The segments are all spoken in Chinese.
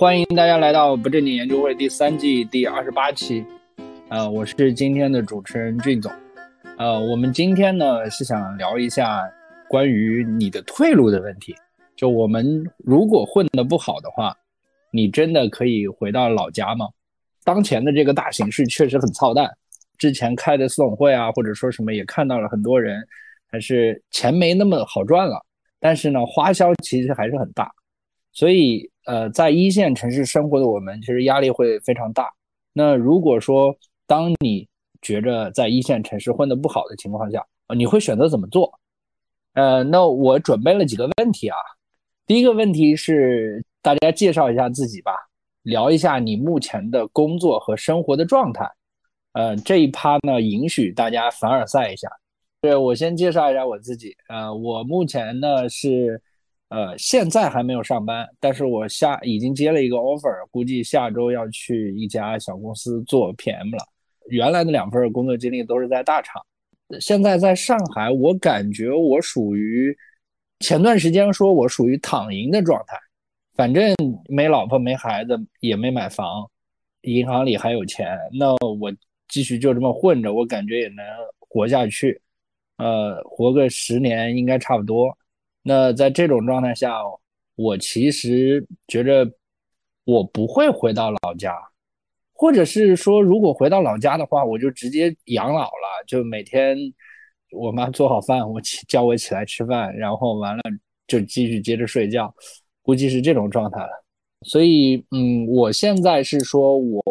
欢迎大家来到不正经研究会第三季第二十八期。呃，我是今天的主持人俊总。呃，我们今天呢是想聊一下关于你的退路的问题。就我们如果混得不好的话，你真的可以回到老家吗？当前的这个大形势确实很操蛋。之前开的私董会啊，或者说什么也看到了很多人，还是钱没那么好赚了。但是呢，花销其实还是很大。所以，呃，在一线城市生活的我们，其实压力会非常大。那如果说当你觉着在一线城市混得不好的情况下，你会选择怎么做？呃，那我准备了几个问题啊。第一个问题是，大家介绍一下自己吧，聊一下你目前的工作和生活的状态。呃，这一趴呢，允许大家凡尔赛一下。对我先介绍一下我自己。呃，我目前呢是，呃，现在还没有上班，但是我下已经接了一个 offer，估计下周要去一家小公司做 PM 了。原来的两份工作经历都是在大厂，现在在上海，我感觉我属于前段时间说我属于躺赢的状态，反正没老婆没孩子也没买房，银行里还有钱，那我。继续就这么混着，我感觉也能活下去，呃，活个十年应该差不多。那在这种状态下，我其实觉着我不会回到老家，或者是说，如果回到老家的话，我就直接养老了，就每天我妈做好饭，我起叫我起来吃饭，然后完了就继续接着睡觉，估计是这种状态了。所以，嗯，我现在是说我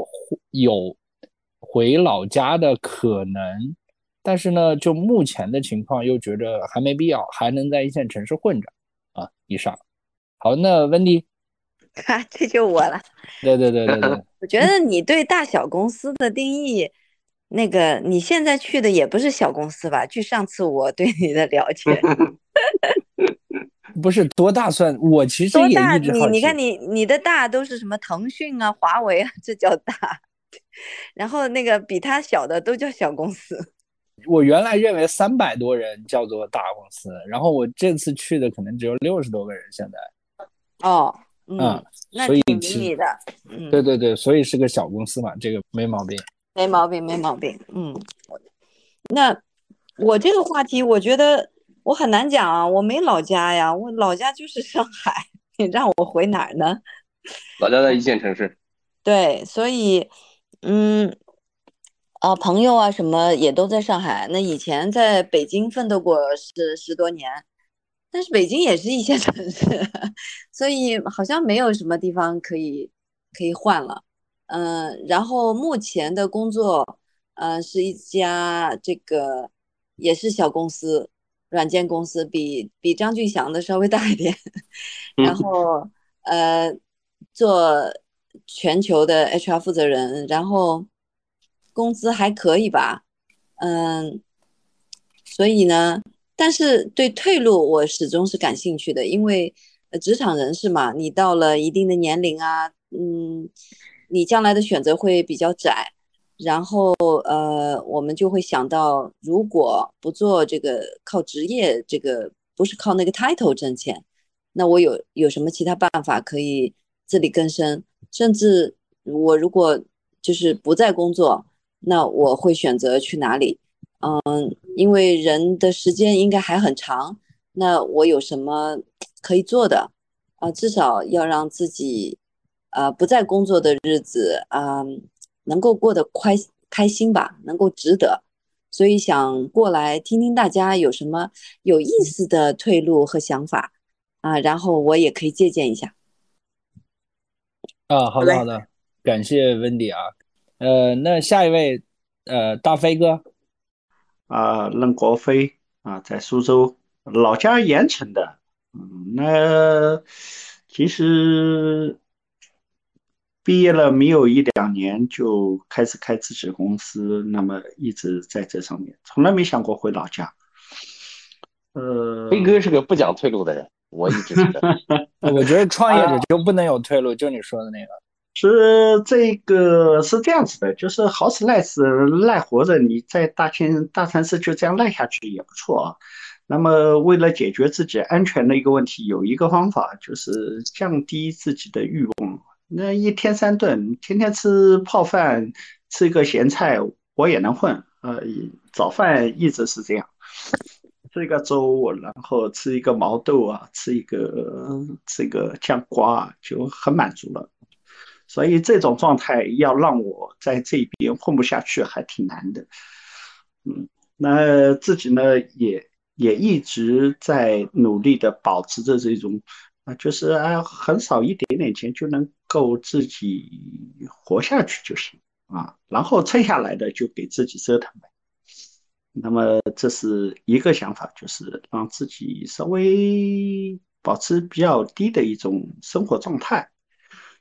有。回老家的可能，但是呢，就目前的情况又觉着还没必要，还能在一线城市混着啊。以上，好，那温迪，啊，这就我了。对对对对对，我觉得你对大小公司的定义，那个你现在去的也不是小公司吧？据上次我对你的了解，不是多大算？我其实也一直你你看你你的大都是什么腾讯啊、华为啊，这叫大。然后那个比他小的都叫小公司。我原来认为三百多人叫做大公司，然后我这次去的可能只有六十多个人。现在，哦，嗯，所以你的，对对对，所以是个小公司嘛，这个没毛病，没毛病，没毛病。嗯，那我这个话题，我觉得我很难讲啊，我没老家呀，我老家就是上海，你让我回哪儿呢？老家在一线城市。对，所以。嗯，啊，朋友啊，什么也都在上海。那以前在北京奋斗过十十多年，但是北京也是一线城市，所以好像没有什么地方可以可以换了。嗯，然后目前的工作，呃，是一家这个也是小公司，软件公司，比比张俊祥的稍微大一点。然后呃，做。全球的 HR 负责人，然后工资还可以吧，嗯，所以呢，但是对退路我始终是感兴趣的，因为职场人士嘛，你到了一定的年龄啊，嗯，你将来的选择会比较窄，然后呃，我们就会想到，如果不做这个靠职业，这个不是靠那个 title 挣钱，那我有有什么其他办法可以自力更生？甚至我如果就是不在工作，那我会选择去哪里？嗯，因为人的时间应该还很长，那我有什么可以做的？啊，至少要让自己，呃，不在工作的日子啊，能够过得快开心吧，能够值得。所以想过来听听大家有什么有意思的退路和想法啊，然后我也可以借鉴一下。啊，好的好的，感谢温迪啊，呃，那下一位，呃，大飞哥，啊，任国飞啊，在苏州，老家盐城的，嗯，那其实毕业了没有一两年就开始开自己公司，那么一直在这上面，从来没想过回老家。呃，飞哥是个不讲退路的人。我一直觉得，我觉得创业者就不能有退路，就你说的那个，是这个是这样子的，就是好死赖死赖活着，你在大千大城市就这样赖下去也不错啊。那么为了解决自己安全的一个问题，有一个方法就是降低自己的欲望，那一天三顿，天天吃泡饭，吃一个咸菜，我也能混。呃，早饭一直是这样，吃一个粥，然后吃一个毛豆啊，吃一个这个酱瓜，就很满足了。所以这种状态要让我在这边混不下去，还挺难的。嗯，那自己呢，也也一直在努力的保持着这种。啊就是啊，很少一点点钱就能够自己活下去就行啊，然后剩下来的就给自己折腾呗。那么这是一个想法，就是让自己稍微保持比较低的一种生活状态。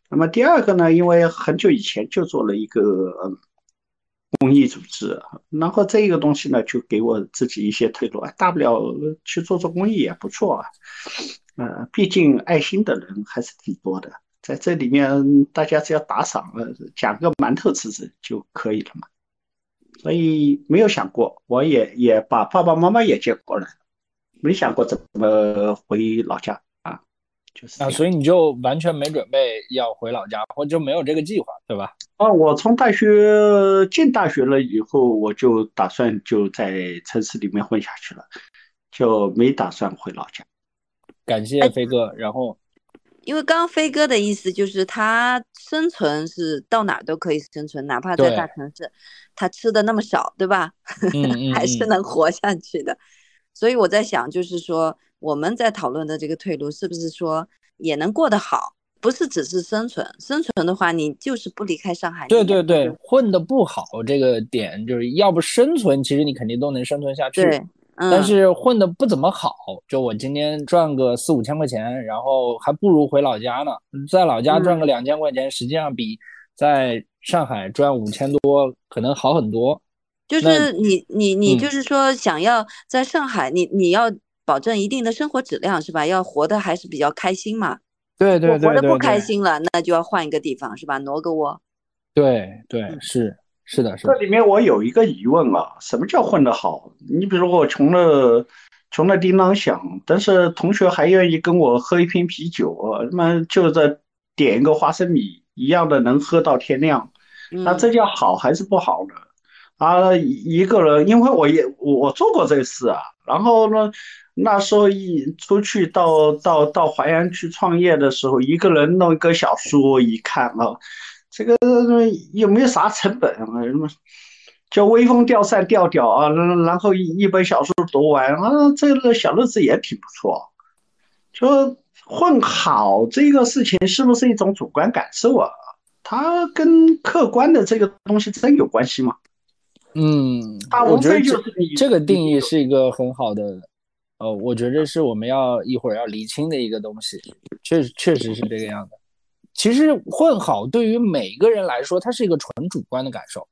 那么第二个呢，因为很久以前就做了一个公益组织，然后这个东西呢，就给我自己一些退路，大不了去做做公益也不错啊。呃，毕竟爱心的人还是挺多的，在这里面大家只要打赏了，夹个馒头吃吃就可以了嘛。所以没有想过，我也也把爸爸妈妈也接过来，没想过怎么回老家，就是啊，所以你就完全没准备要回老家，或者没有这个计划，对吧？啊，我从大学进大学了以后，我就打算就在城市里面混下去了，就没打算回老家。感谢飞哥，然后，因为刚刚飞哥的意思就是他生存是到哪都可以生存，哪怕在大城市，他吃的那么少，对吧？嗯 还是能活下去的。所以我在想，就是说我们在讨论的这个退路，是不是说也能过得好？不是只是生存，生存的话，你就是不离开上海。对对对，混的不好这个点，就是要不生存，其实你肯定都能生存下去。对。但是混的不怎么好，就我今天赚个四五千块钱，然后还不如回老家呢。在老家赚个两千块钱，实际上比在上海赚五千多可能好很多。就是你你你就是说想要在上海，你你要保证一定的生活质量是吧？要活得还是比较开心嘛。对对对。活得不开心了，那就要换一个地方是吧？挪个窝。对对是。是的，是这里面我有一个疑问啊，什么叫混得好？你比如我穷的穷的叮当响，但是同学还愿意跟我喝一瓶啤酒啊，那么就在点一个花生米一样的能喝到天亮，那这叫好还是不好呢？啊，一个人，因为我也我做过这事啊，然后呢，那时候一出去到到到淮安去创业的时候，一个人弄一个小说一看啊。这个有没有啥成本啊？什么叫微风吊扇吊吊啊？然后一本小说读完啊，这个小日子也挺不错。就混好这个事情是不是一种主观感受啊？它跟客观的这个东西真有关系吗？嗯，啊我觉得这这个定义是一个很好的，呃，我觉得是我们要一会儿要厘清的一个东西。确确实是这个样的。其实混好对于每个人来说，它是一个纯主观的感受。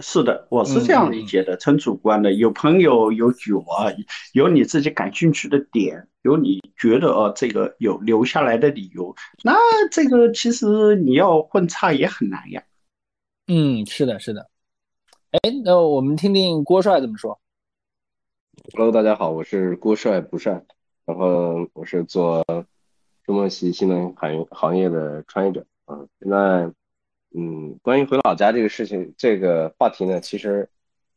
是的，我是这样理解的，纯主观的。有朋友有酒啊，有你自己感兴趣的点，有你觉得哦这个有留下来的理由，那这个其实你要混差也很难呀。嗯，是的，是的。哎，那我们听听郭帅怎么说。Hello，大家好，我是郭帅不帅，然后我是做。中末期新能源行业行业的创业者啊，现在嗯，关于回老家这个事情，这个话题呢，其实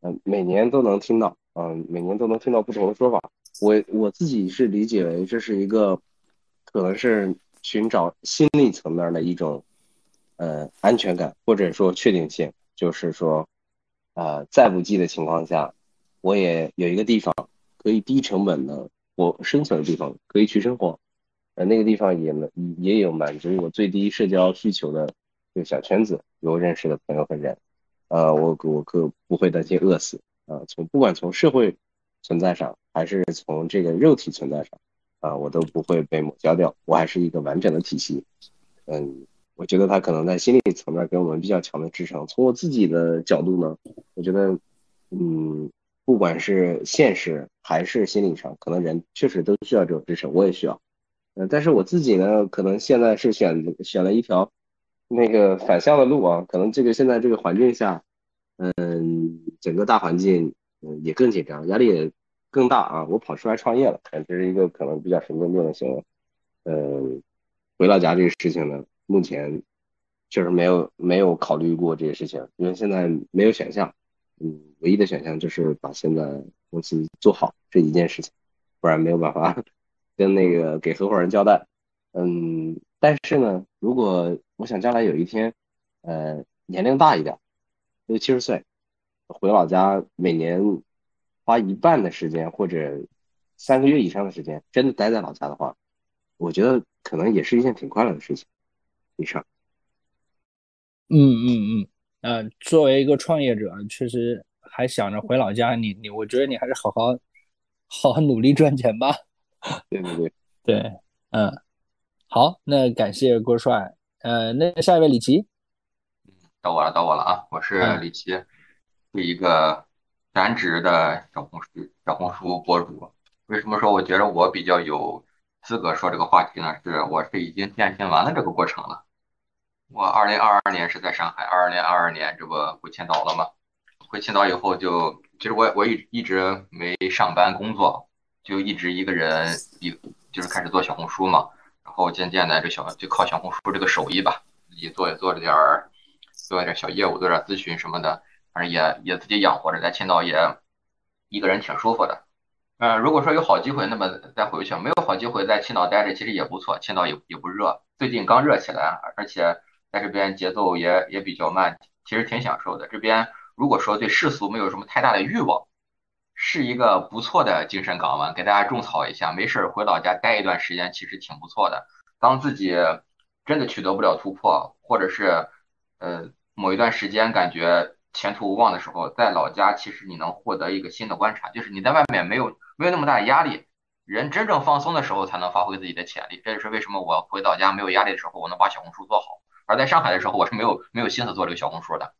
嗯，每年都能听到，嗯，每年都能听到不同的说法。我我自己是理解为这是一个可能是寻找心理层面的一种呃安全感或者说确定性，就是说啊，在不济的情况下，我也有一个地方可以低成本的我生存的地方可以去生活。呃，那个地方也能也有满足我最低社交需求的这个小圈子，有认识的朋友和人，呃，我我可不会担心饿死啊。从不管从社会存在上，还是从这个肉体存在上，啊，我都不会被抹消掉，我还是一个完整的体系。嗯，我觉得他可能在心理层面给我们比较强的支撑。从我自己的角度呢，我觉得，嗯，不管是现实还是心理上，可能人确实都需要这种支持，我也需要。嗯但是我自己呢，可能现在是选选了一条那个反向的路啊，可能这个现在这个环境下，嗯，整个大环境嗯也更紧张，压力也更大啊。我跑出来创业了，这是一个可能比较神经病的行为。嗯，回老家这个事情呢，目前确实没有没有考虑过这些事情，因为现在没有选项，嗯，唯一的选项就是把现在公司做好这一件事情，不然没有办法 跟那个给合伙人交代。嗯，但是呢，如果我想将来有一天，呃，年龄大一点，六七十岁，回老家，每年花一半的时间或者三个月以上的时间，真的待在老家的话，我觉得可能也是一件挺快乐的事情。以上。嗯嗯嗯，呃，作为一个创业者，确实还想着回老家，你你，我觉得你还是好好好好努力赚钱吧。对对对对，嗯。好，那感谢郭帅。呃，那下一位李琦，到我了，到我了啊！我是李琦，是一个全职的小红书小红书博主。为什么说我觉得我比较有资格说这个话题呢？是我是已经践行完了这个过程了。我二零二二年是在上海，二二年二二年这不不签到了吗？回青岛以后就，其实我我一一直没上班工作，就一直一个人一就是开始做小红书嘛。然后渐渐的，这小就靠小红书这个手艺吧，自己做也做了点儿，做点小业务，做点咨询什么的，反正也也自己养活着，在青岛也一个人挺舒服的。嗯，如果说有好机会，那么再回去；没有好机会，在青岛待着其实也不错，青岛也也不热，最近刚热起来，而且在这边节奏也也比较慢，其实挺享受的。这边如果说对世俗没有什么太大的欲望。是一个不错的精神港湾，给大家种草一下。没事儿回老家待一段时间，其实挺不错的。当自己真的取得不了突破，或者是呃某一段时间感觉前途无望的时候，在老家其实你能获得一个新的观察，就是你在外面没有没有那么大的压力，人真正放松的时候才能发挥自己的潜力。这也是为什么我回老家没有压力的时候，我能把小红书做好，而在上海的时候，我是没有没有心思做这个小红书的。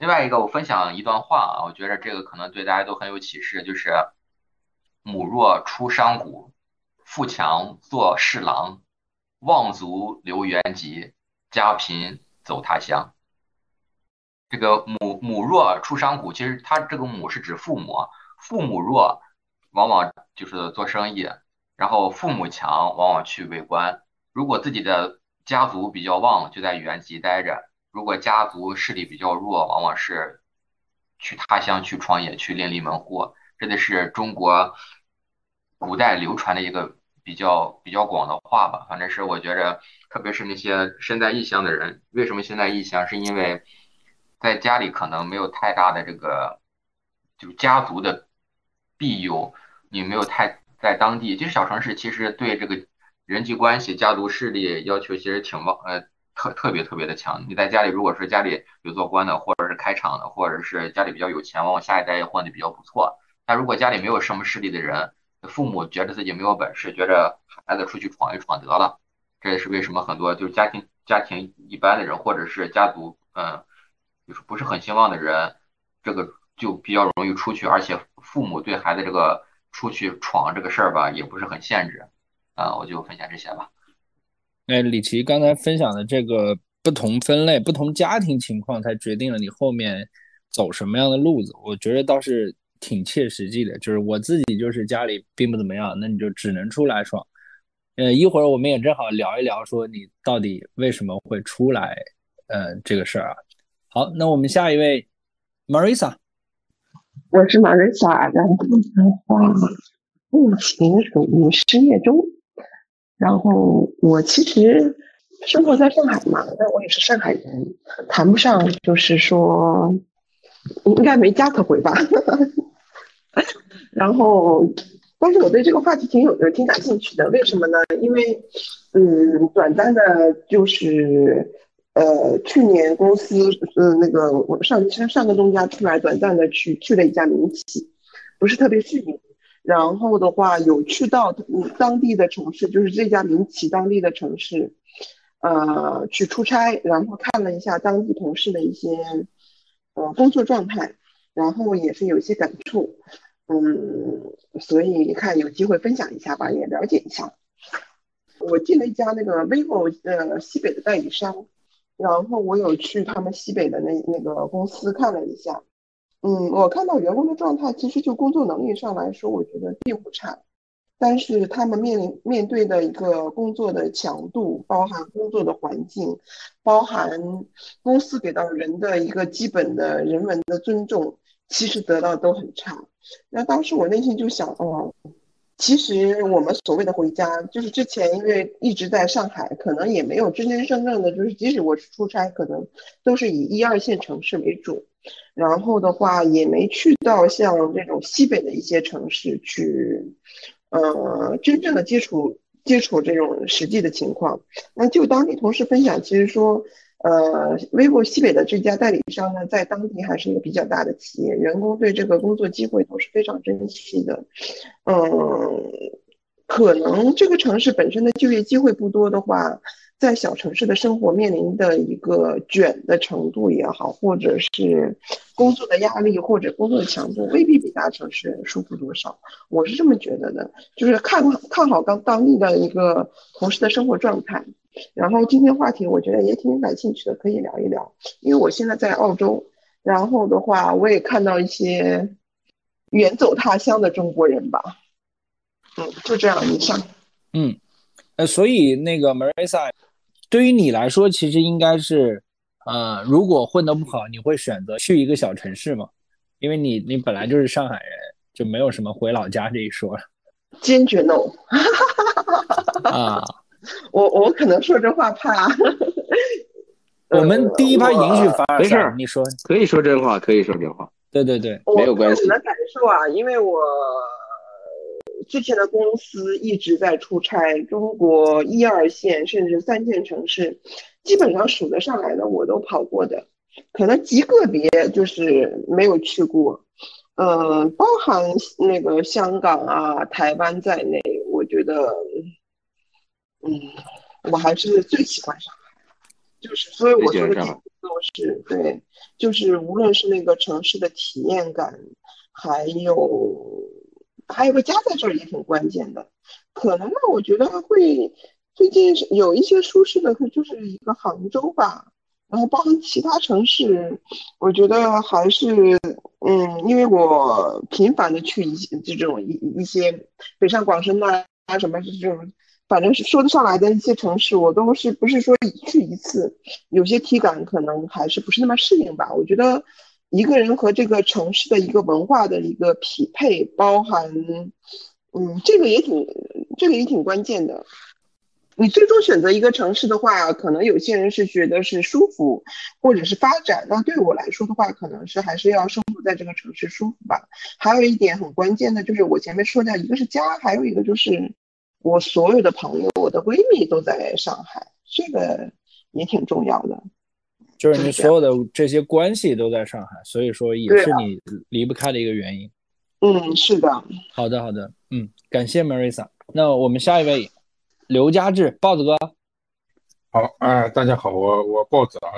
另外一个，我分享一段话啊，我觉得这个可能对大家都很有启示，就是“母弱出商贾，富强做侍郎，望族留原籍，家贫走他乡。”这个“母母弱出商贾”，其实它这个“母”是指父母，父母弱，往往就是做生意；然后父母强，往往去为官。如果自己的家族比较旺，就在原籍待着。如果家族势力比较弱，往往是去他乡去创业，去另立门户。这个是中国古代流传的一个比较比较广的话吧。反正是我觉着，特别是那些身在异乡的人，为什么现在异乡？是因为在家里可能没有太大的这个，就家族的庇佑，你没有太在当地。其实小城市其实对这个人际关系、家族势力要求其实挺旺，呃。特特别特别的强，你在家里，如果是家里有做官的，或者是开厂的，或者是家里比较有钱，往往下一代也混的比较不错。但如果家里没有什么势力的人，父母觉得自己没有本事，觉着孩子出去闯一闯得了。这也是为什么很多就是家庭家庭一般的人，或者是家族嗯，就是不是很兴旺的人，这个就比较容易出去，而且父母对孩子这个出去闯这个事儿吧，也不是很限制。啊，我就分享这些吧。哎李琦刚才分享的这个不同分类、不同家庭情况，才决定了你后面走什么样的路子。我觉得倒是挺切实际的。就是我自己就是家里并不怎么样，那你就只能出来闯。呃，一会儿我们也正好聊一聊，说你到底为什么会出来，呃，这个事儿啊。好，那我们下一位，Marisa，我是 Marisa，然后的话，目前属于失业中。然后我其实生活在上海嘛，那我也是上海人，谈不上就是说应该没家可回吧。然后，但是我对这个话题挺有，挺感兴趣的。为什么呢？因为嗯，短暂的，就是呃，去年公司呃那个我上上上个东家出来，短暂的去去了一家民企，不是特别适应。然后的话，有去到当地的城市，就是这家民企当地的城市，呃，去出差，然后看了一下当地同事的一些呃工作状态，然后也是有一些感触，嗯，所以你看有机会分享一下吧，也了解一下。我进了一家那个 vivo 呃西北的代理商，然后我有去他们西北的那那个公司看了一下。嗯，我看到员工的状态，其实就工作能力上来说，我觉得并不差。但是他们面临面对的一个工作的强度，包含工作的环境，包含公司给到人的一个基本的人文的尊重，其实得到都很差。那当时我内心就想，哦。其实我们所谓的回家，就是之前因为一直在上海，可能也没有真真正正的，就是即使我是出差，可能都是以一二线城市为主，然后的话也没去到像这种西北的一些城市去，呃，真正的接触接触这种实际的情况。那就当地同事分享，其实说。呃，vivo 西北的这家代理商呢，在当地还是一个比较大的企业，员工对这个工作机会都是非常珍惜的。嗯，可能这个城市本身的就业机会不多的话，在小城市的生活面临的一个卷的程度也好，或者是工作的压力或者工作的强度，未必比大城市舒服多少。我是这么觉得的，就是看看好当当地的一个同事的生活状态。然后今天话题我觉得也挺感兴趣的，可以聊一聊。因为我现在在澳洲，然后的话我也看到一些远走他乡的中国人吧。嗯，就这样，你上。嗯，呃，所以那个 Marissa，对于你来说，其实应该是，呃，如果混得不好，你会选择去一个小城市吗？因为你你本来就是上海人，就没有什么回老家这一说。坚决 no。啊。我我可能说这话怕，我们第一趴允许发，没事，你说可以说真话，可以说真话，对对对，没有关系。我的感受啊，因为我之前的公司一直在出差，中国一二线甚至三线城市，基本上数得上来的我都跑过的，可能极个别就是没有去过，嗯，包含那个香港啊、台湾在内，我觉得。嗯，我还是最喜欢上海，就是所以我说的都是对，就是无论是那个城市的体验感，还有还有个家在这儿也挺关键的。可能呢，我觉得会最近有一些舒适的，可就是一个杭州吧，然后包含其他城市，我觉得还是嗯，因为我频繁的去一些这种一一些北上广深呐啊什么这种。反正是说得上来的一些城市，我都是不是说去一次，有些体感可能还是不是那么适应吧。我觉得一个人和这个城市的一个文化的一个匹配，包含，嗯，这个也挺，这个也挺关键的。你最终选择一个城市的话，可能有些人是觉得是舒服，或者是发展。那对我来说的话，可能是还是要生活在这个城市舒服吧。还有一点很关键的就是我前面说的，一个是家，还有一个就是。我所有的朋友，我的闺蜜都在上海，这个也挺重要的。就是你所有的这些关系都在上海，所以说也是你离不开的一个原因。嗯，是的。好的，好的。嗯，感谢 Marissa。那我们下一位，刘佳志，豹子哥。好，啊，大家好，我我豹子啊，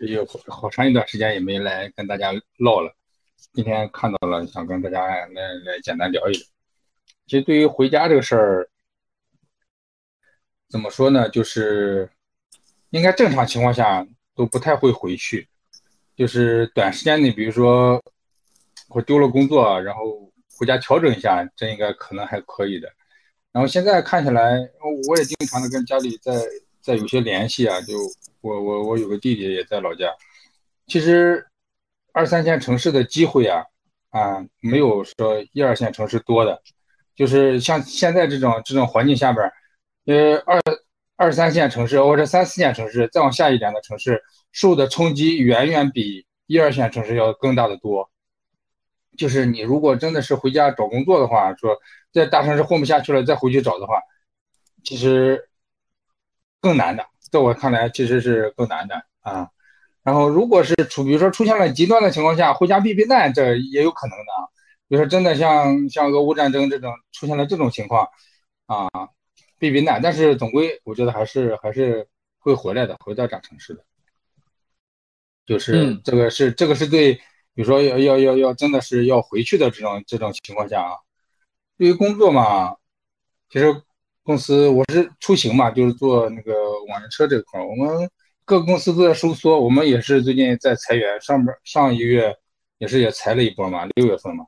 有好长一段时间也没来跟大家唠了，今天看到了，想跟大家来来简单聊一聊。其实对于回家这个事儿。怎么说呢？就是应该正常情况下都不太会回去，就是短时间内，比如说我丢了工作，然后回家调整一下，这应该可能还可以的。然后现在看起来，我也经常的跟家里在在有些联系啊，就我我我有个弟弟也在老家。其实二三线城市的机会啊啊，没有说一二线城市多的，就是像现在这种这种环境下边。呃，二二三线城市或者三四线城市，再往下一点的城市，受的冲击远远比一二线城市要更大的多。就是你如果真的是回家找工作的话，说在大城市混不下去了，再回去找的话，其实更难的。在我看来，其实是更难的啊。然后，如果是出，比如说出现了极端的情况下，回家避避难，这也有可能的啊。比如说，真的像像俄乌战争这种出现了这种情况啊。避避难，但是总归我觉得还是还是会回来的，回到大城市的。就是这个是这个是对，比如说要要要要真的是要回去的这种这种情况下啊，对于工作嘛，其实公司我是出行嘛，就是做那个网约车这块儿，我们各个公司都在收缩，我们也是最近在裁员，上边上一个月也是也裁了一波嘛，六月份嘛，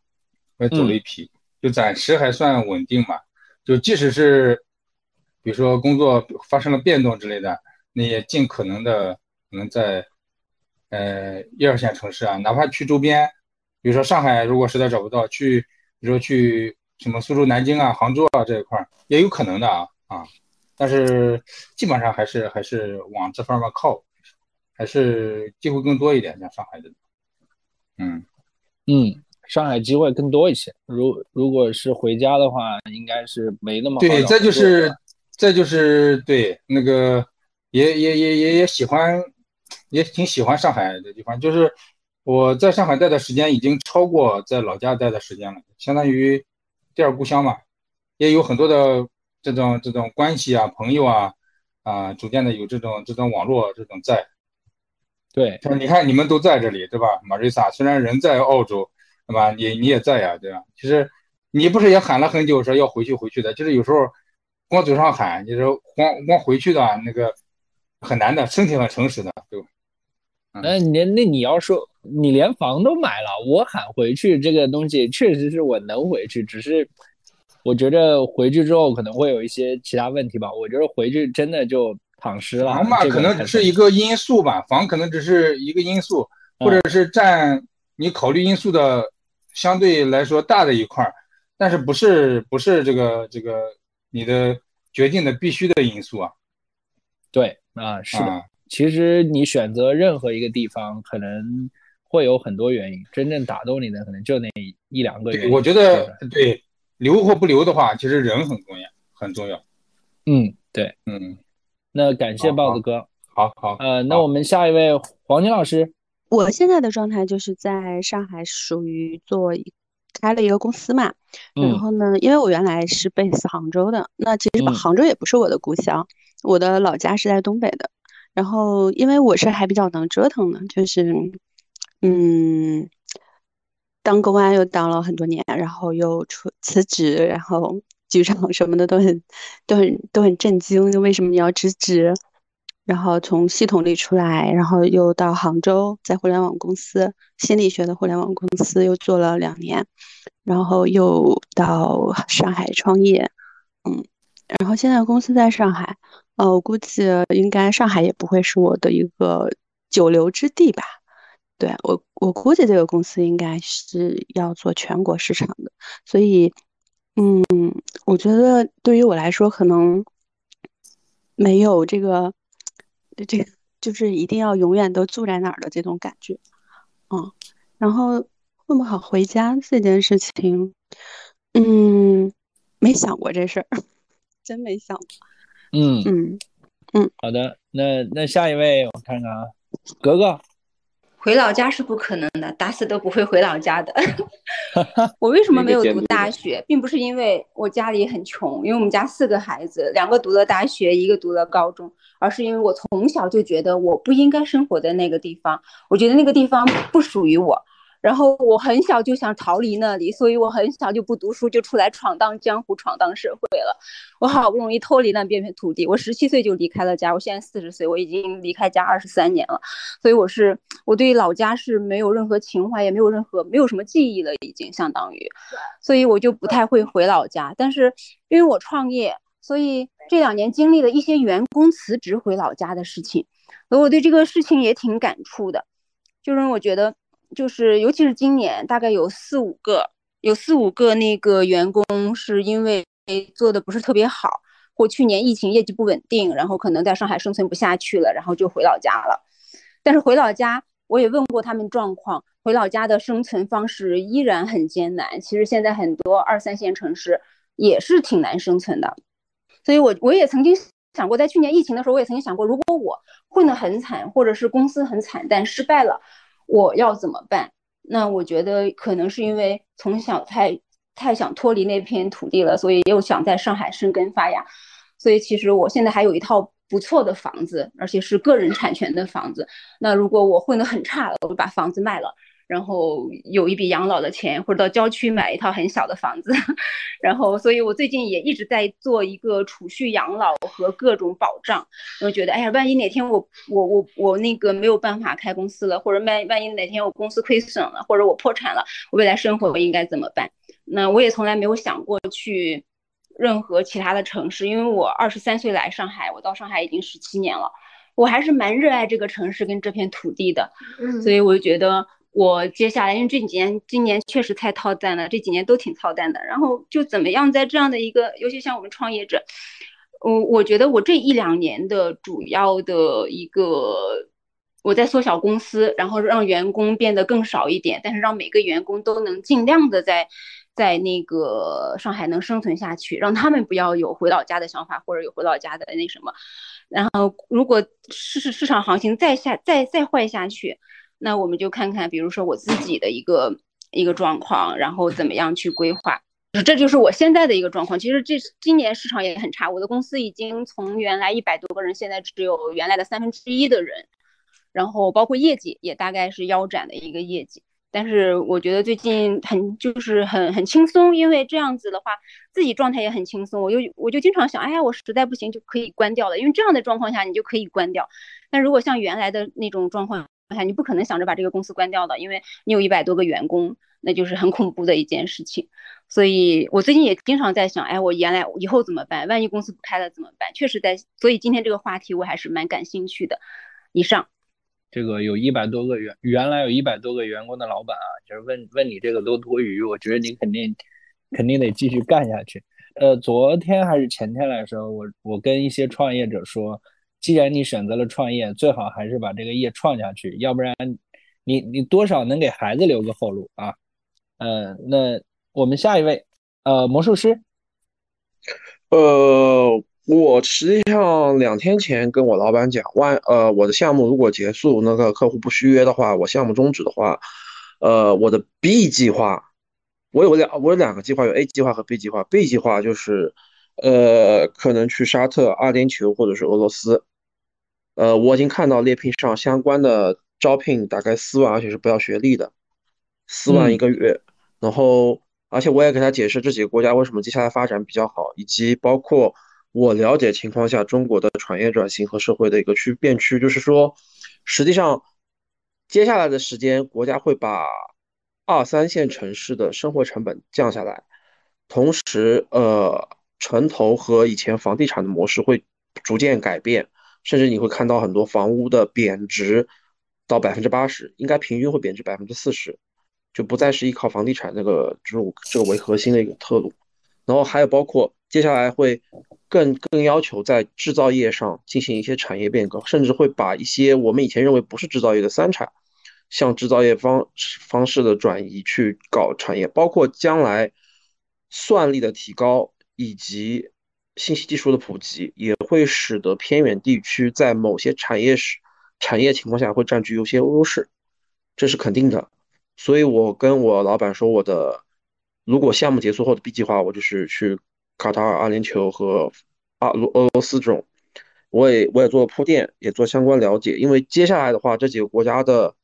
也走了一批，就暂时还算稳定嘛。就即使是比如说工作发生了变动之类的，那也尽可能的可能在呃一二线城市啊，哪怕去周边，比如说上海，如果实在找不到，去比如说去什么苏州、南京啊、杭州啊这一块儿也有可能的啊啊，但是基本上还是还是往这方面靠，还是机会更多一点，像上海的，嗯嗯。上海机会更多一些。如如果是回家的话，应该是没那么好。对，再就是再就是对那个也也也也也喜欢，也挺喜欢上海的地方。就是我在上海待的时间已经超过在老家待的时间了，相当于第二故乡嘛。也有很多的这种这种关系啊、朋友啊啊，逐渐的有这种这种网络这种在。对，你看你们都在这里，对吧？马瑞萨虽然人在澳洲。对吧？你你也在呀，对吧？其实你不是也喊了很久说要回去回去的，就是有时候光嘴上喊，你说光光回去的那个很难的，身体很诚实的，对吧？那你那你要说你连房都买了，我喊回去这个东西确实是我能回去，只是我觉得回去之后可能会有一些其他问题吧。我觉得回去真的就躺尸了。房嘛，可能只是一个因素吧，房可能只是一个因素，或者是占你考虑因素的。相对来说大的一块儿，但是不是不是这个这个你的决定的必须的因素啊？对啊，是的。其实你选择任何一个地方，可能会有很多原因，真正打动你的可能就那一两个原因。我觉得对留或不留的话，其实人很重要，很重要。嗯，对，嗯。那感谢豹子哥。好好。呃，那我们下一位黄金老师。我现在的状态就是在上海，属于做开了一个公司嘛。然后呢，因为我原来是 base 杭州的，那其实杭州也不是我的故乡，我的老家是在东北的。然后因为我是还比较能折腾的，就是嗯，当公安又当了很多年，然后又出辞职，然后 局长什么的都很都很都很震惊，就为什么你要辞职？然后从系统里出来，然后又到杭州，在互联网公司心理学的互联网公司又做了两年，然后又到上海创业，嗯，然后现在公司在上海，呃，我估计应该上海也不会是我的一个久留之地吧？对我，我估计这个公司应该是要做全国市场的，所以，嗯，我觉得对于我来说，可能没有这个。这个就是一定要永远都住在哪儿的这种感觉，嗯，然后混不好回家这件事情，嗯，没想过这事儿，真没想过，嗯。嗯。嗯，好的，那那下一位我看看啊，格格。回老家是不可能的，打死都不会回老家的。我为什么没有读大学，并不是因为我家里很穷，因为我们家四个孩子，两个读了大学，一个读了高中，而是因为我从小就觉得我不应该生活在那个地方，我觉得那个地方不属于我。然后我很小就想逃离那里，所以我很小就不读书，就出来闯荡江湖、闯荡社会了。我好不容易脱离那片片土地，我十七岁就离开了家，我现在四十岁，我已经离开家二十三年了。所以我是我对老家是没有任何情怀，也没有任何没有什么记忆了，已经相当于，所以我就不太会回老家。但是因为我创业，所以这两年经历了一些员工辞职回老家的事情，所以我对这个事情也挺感触的，就是我觉得。就是，尤其是今年，大概有四五个，有四五个那个员工是因为做的不是特别好，或去年疫情业绩不稳定，然后可能在上海生存不下去了，然后就回老家了。但是回老家，我也问过他们状况，回老家的生存方式依然很艰难。其实现在很多二三线城市也是挺难生存的。所以我我也曾经想过，在去年疫情的时候，我也曾经想过，如果我混得很惨，或者是公司很惨淡失败了。我要怎么办？那我觉得可能是因为从小太太想脱离那片土地了，所以又想在上海生根发芽。所以其实我现在还有一套不错的房子，而且是个人产权的房子。那如果我混得很差了，我就把房子卖了。然后有一笔养老的钱，或者到郊区买一套很小的房子，然后，所以我最近也一直在做一个储蓄养老和各种保障。我觉得，哎呀，万一哪天我我我我那个没有办法开公司了，或者万万一哪天我公司亏损了，或者我破产了，我未来生活我应该怎么办？那我也从来没有想过去任何其他的城市，因为我二十三岁来上海，我到上海已经十七年了，我还是蛮热爱这个城市跟这片土地的，所以我就觉得我接下来，因为这几年今年确实太操蛋了，这几年都挺操蛋的，然后就怎么样在这样的一个，尤其像我们创业者，我我觉得我这一两年的主要的一个。我在缩小公司，然后让员工变得更少一点，但是让每个员工都能尽量的在，在那个上海能生存下去，让他们不要有回老家的想法或者有回老家的那什么。然后如果市市场行情再下再再坏下去，那我们就看看，比如说我自己的一个一个状况，然后怎么样去规划。这就是我现在的一个状况。其实这今年市场也很差，我的公司已经从原来一百多个人，现在只有原来的三分之一的人。然后包括业绩也大概是腰斩的一个业绩，但是我觉得最近很就是很很轻松，因为这样子的话自己状态也很轻松。我就我就经常想，哎呀，我实在不行就可以关掉了，因为这样的状况下你就可以关掉。但如果像原来的那种状况下，你不可能想着把这个公司关掉的，因为你有一百多个员工，那就是很恐怖的一件事情。所以我最近也经常在想，哎，我原来以后怎么办？万一公司不开了怎么办？确实在，所以今天这个话题我还是蛮感兴趣的。以上。这个有一百多个员，原来有一百多个员工的老板啊，就是问问你这个都多余，我觉得你肯定肯定得继续干下去。呃，昨天还是前天来说，我我跟一些创业者说，既然你选择了创业，最好还是把这个业创下去，要不然你你多少能给孩子留个后路啊。呃，那我们下一位，呃，魔术师，呃。我实际上两天前跟我老板讲，万呃我的项目如果结束，那个客户不续约的话，我项目终止的话，呃我的 B 计划，我有两我有两个计划，有 A 计划和 B 计划。B 计划就是，呃可能去沙特、阿联酋或者是俄罗斯，呃我已经看到猎聘上相关的招聘大概四万，而且是不要学历的，四万一个月。然后而且我也给他解释这几个国家为什么接下来发展比较好，以及包括。我了解情况下，中国的产业转型和社会的一个区变区，就是说，实际上，接下来的时间，国家会把二三线城市的生活成本降下来，同时，呃，城投和以前房地产的模式会逐渐改变，甚至你会看到很多房屋的贬值到百分之八十，应该平均会贬值百分之四十，就不再是依靠房地产那个这种这个为核心的一个特路，然后还有包括接下来会。更更要求在制造业上进行一些产业变革，甚至会把一些我们以前认为不是制造业的三产，向制造业方方式的转移去搞产业，包括将来算力的提高以及信息技术的普及，也会使得偏远地区在某些产业时产业情况下会占据有些优势，这是肯定的。所以我跟我老板说，我的如果项目结束后的 B 计划，我就是去。卡塔尔、阿联酋和阿罗俄罗斯这种，我也我也做铺垫，也做相关了解。因为接下来的话，这几个国家的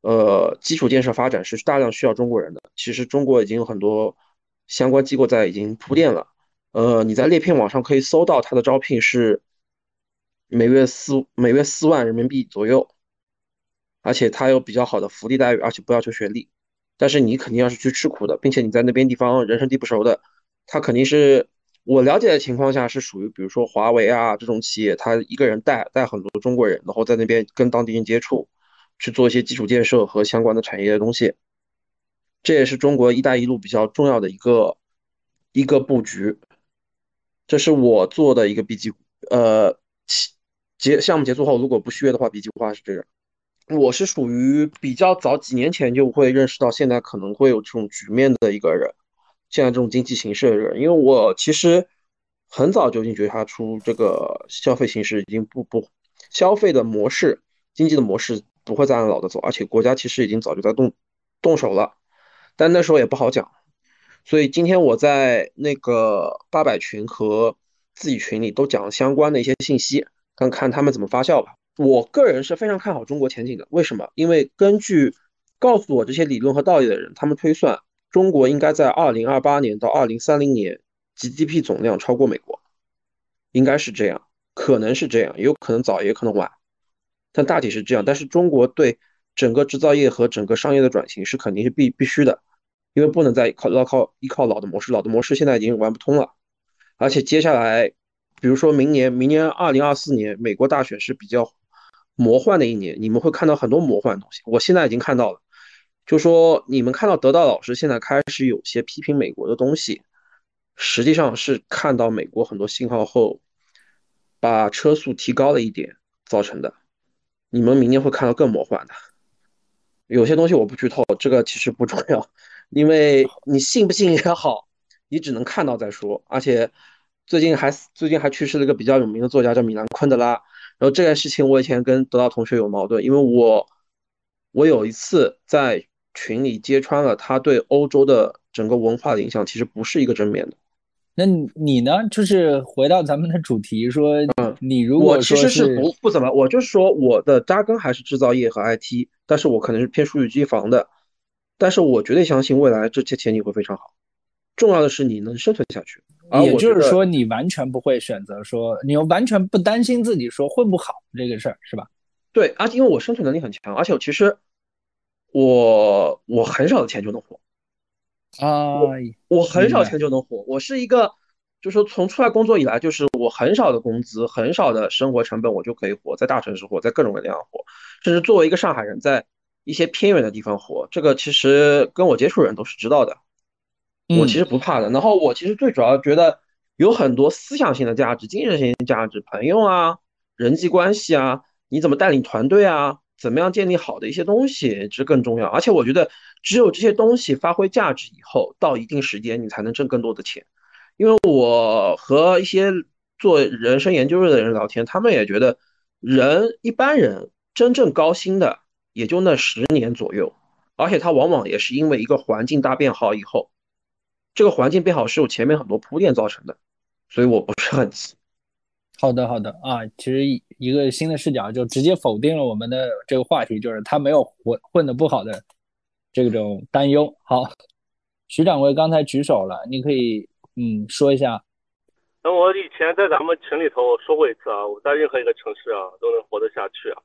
呃基础建设发展是大量需要中国人的。其实中国已经有很多相关机构在已经铺垫了。呃，你在猎聘网上可以搜到他的招聘是每月四每月四万人民币左右，而且他有比较好的福利待遇，而且不要求学历。但是你肯定要是去吃苦的，并且你在那边地方人生地不熟的。他肯定是我了解的情况下是属于，比如说华为啊这种企业，他一个人带带很多中国人，然后在那边跟当地人接触，去做一些基础建设和相关的产业的东西。这也是中国“一带一路”比较重要的一个一个布局。这是我做的一个 B 计，呃，结项目结束后如果不续约的话，B 计划是这个。我是属于比较早几年前就会认识到现在可能会有这种局面的一个人。现在这种经济形势的人，因为我其实很早就已经觉察出这个消费形势已经不不消费的模式、经济的模式不会再按老的走，而且国家其实已经早就在动动手了，但那时候也不好讲。所以今天我在那个八百群和自己群里都讲了相关的一些信息，看看他们怎么发酵吧。我个人是非常看好中国前景的，为什么？因为根据告诉我这些理论和道理的人，他们推算。中国应该在二零二八年到二零三零年 GDP 总量超过美国，应该是这样，可能是这样，也有可能早，也可能晚，但大体是这样。但是中国对整个制造业和整个商业的转型是肯定是必必须的，因为不能再靠依靠依靠老的模式，老的模式现在已经玩不通了。而且接下来，比如说明年，明年二零二四年美国大选是比较魔幻的一年，你们会看到很多魔幻的东西。我现在已经看到了，就说你们看到得到老师现在开始有些批评美国的东西，实际上是看到美国很多信号后，把车速提高了一点造成的。你们明年会看到更魔幻的。有些东西我不剧透，这个其实不重要，因为你信不信也好，你只能看到再说。而且最近还最近还去世了一个比较有名的作家，叫米兰昆德拉。然后这件事情我以前跟得到同学有矛盾，因为我我有一次在群里揭穿了他对欧洲的整个文化的影响，其实不是一个正面的。那你呢？就是回到咱们的主题，说，嗯，你如果我其实是不不怎么，我就是说我的扎根还是制造业和 IT，但是我可能是偏数据机房的，但是我绝对相信未来这些前景会非常好。重要的是你能生存下去，也就是说你完全不会选择说，你完全不担心自己说混不好这个事儿，是吧？对，而且因为我生存能力很强，而且我其实我我很少的钱就能活。啊，我很少钱就能活。我是一个，就是说从出来工作以来，就是我很少的工资，很少的生活成本，我就可以活在大城市活，在各种各样活。甚至作为一个上海人，在一些偏远的地方活，这个其实跟我接触人都是知道的。我其实不怕的。然后我其实最主要觉得有很多思想性的价值、精神性价值，朋友啊、人际关系啊，你怎么带领团队啊？怎么样建立好的一些东西，这更重要。而且我觉得，只有这些东西发挥价值以后，到一定时间，你才能挣更多的钱。因为我和一些做人生研究的人聊天，他们也觉得，人一般人真正高薪的也就那十年左右，而且他往往也是因为一个环境大变好以后，这个环境变好是有前面很多铺垫造成的，所以我不是很急。好的，好的啊，其实一个新的视角就直接否定了我们的这个话题，就是他没有混混的不好的这种担忧。好，徐掌柜刚才举手了，你可以嗯说一下。那我以前在咱们群里头说过一次啊，我在任何一个城市啊都能活得下去啊。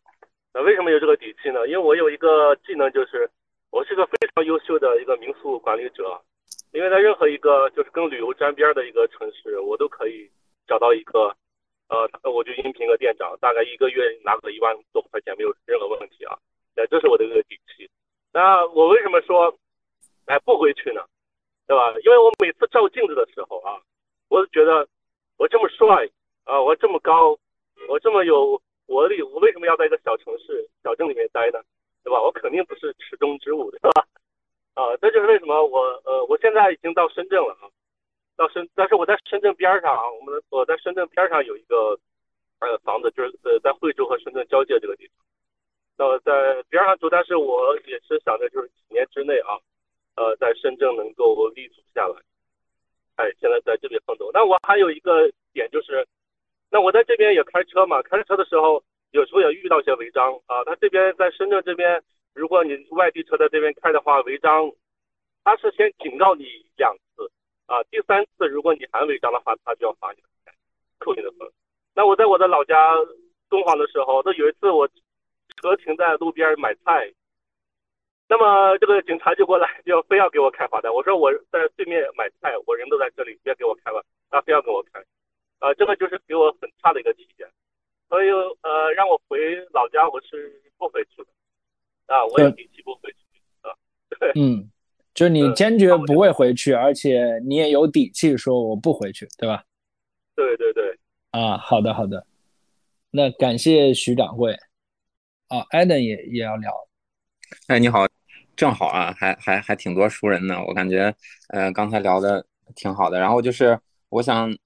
那为什么有这个底气呢？因为我有一个技能，就是我是个非常优秀的一个民宿管理者。因为在任何一个就是跟旅游沾边的一个城市，我都可以找到一个。呃，我就应聘个店长，大概一个月拿个一万多块钱没有任何问题啊，那这是我的一个底气。那我为什么说，哎不回去呢？对吧？因为我每次照镜子的时候啊，我都觉得我这么帅啊，我这么高，我这么有活力，我为什么要在一个小城市、小镇里面待呢？对吧？我肯定不是池中之物，对吧？啊，这就是为什么我呃，我现在已经到深圳了啊。到深，但是我在深圳边上啊，我们我在深圳边上有一个呃房子，就是呃在惠州和深圳交界这个地方。那在边上住，但是我也是想着就是几年之内啊，呃在深圳能够立足下来。哎，现在在这边奋斗。那我还有一个点就是，那我在这边也开车嘛，开车的时候有时候也遇到一些违章啊。他这边在深圳这边，如果你外地车在这边开的话，违章他是先警告你两次。啊，第三次如果你还违章的话，他就要罚你的钱，扣你的分。那我在我的老家敦煌的时候，那有一次我车停在路边买菜，那么这个警察就过来，就非要给我开罚单。我说我在对面买菜，我人都在这里，别给我开吧，他非要给我开。啊，这个就是给我很差的一个体验。所以呃，让我回老家，我是不回去的。啊，我也底气不回去啊。对，嗯。就是你坚决不会回去，而且你也有底气说我不回去，对吧？对对对。啊，好的好的。那感谢徐掌柜。啊，艾登也也要聊。哎，你好，正好啊，还还还挺多熟人呢。我感觉，呃，刚才聊的挺好的。然后就是，我想，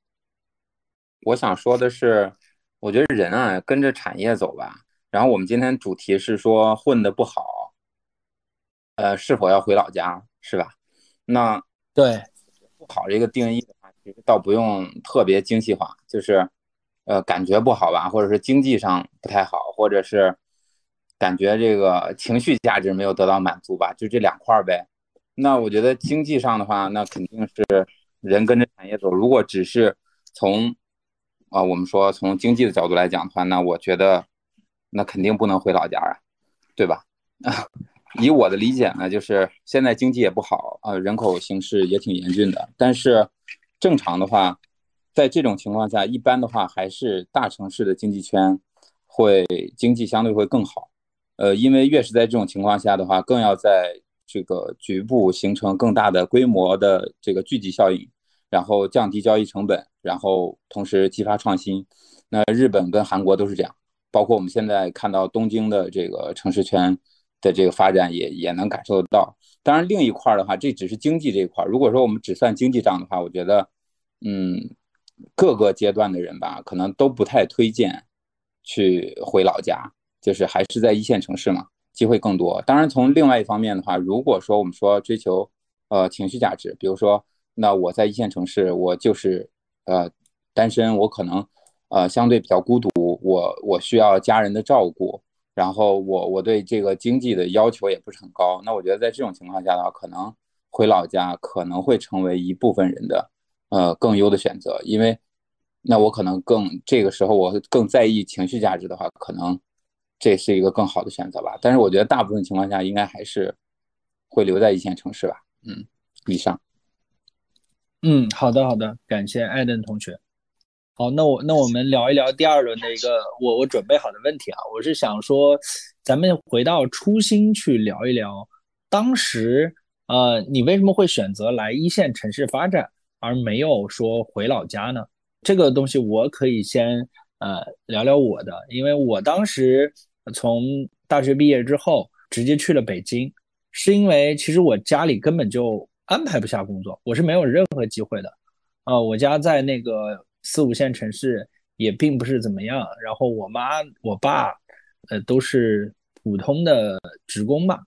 我想说的是，我觉得人啊，跟着产业走吧。然后我们今天主题是说混的不好，呃，是否要回老家？是吧？那对不好这个定义的话，其实倒不用特别精细化，就是呃感觉不好吧，或者是经济上不太好，或者是感觉这个情绪价值没有得到满足吧，就这两块呗。那我觉得经济上的话，那肯定是人跟着产业走。如果只是从啊我们说从经济的角度来讲的话，那我觉得那肯定不能回老家啊，对吧？以我的理解呢，就是现在经济也不好啊，人口形势也挺严峻的。但是正常的话，在这种情况下，一般的话还是大城市的经济圈会经济相对会更好。呃，因为越是在这种情况下的话，更要在这个局部形成更大的规模的这个聚集效应，然后降低交易成本，然后同时激发创新。那日本跟韩国都是这样，包括我们现在看到东京的这个城市圈的这个发展，也也能感受得到。当然，另一块的话，这只是经济这一块。如果说我们只算经济账的话，我觉得，嗯，各个阶段的人吧，可能都不太推荐去回老家，就是还是在一线城市嘛，机会更多。当然，从另外一方面的话，如果说我们说追求呃情绪价值，比如说，那我在一线城市，我就是呃单身，我可能。呃，相对比较孤独，我我需要家人的照顾，然后我我对这个经济的要求也不是很高。那我觉得在这种情况下的话，可能回老家可能会成为一部分人的呃更优的选择，因为那我可能更这个时候我更在意情绪价值的话，可能这是一个更好的选择吧。但是我觉得大部分情况下应该还是会留在一线城市吧。嗯，以上。嗯，好的好的，感谢艾登同学。好，那我那我们聊一聊第二轮的一个我我准备好的问题啊，我是想说，咱们回到初心去聊一聊，当时呃你为什么会选择来一线城市发展，而没有说回老家呢？这个东西我可以先呃聊聊我的，因为我当时从大学毕业之后直接去了北京，是因为其实我家里根本就安排不下工作，我是没有任何机会的，呃，我家在那个。四五线城市也并不是怎么样，然后我妈我爸，呃，都是普通的职工吧，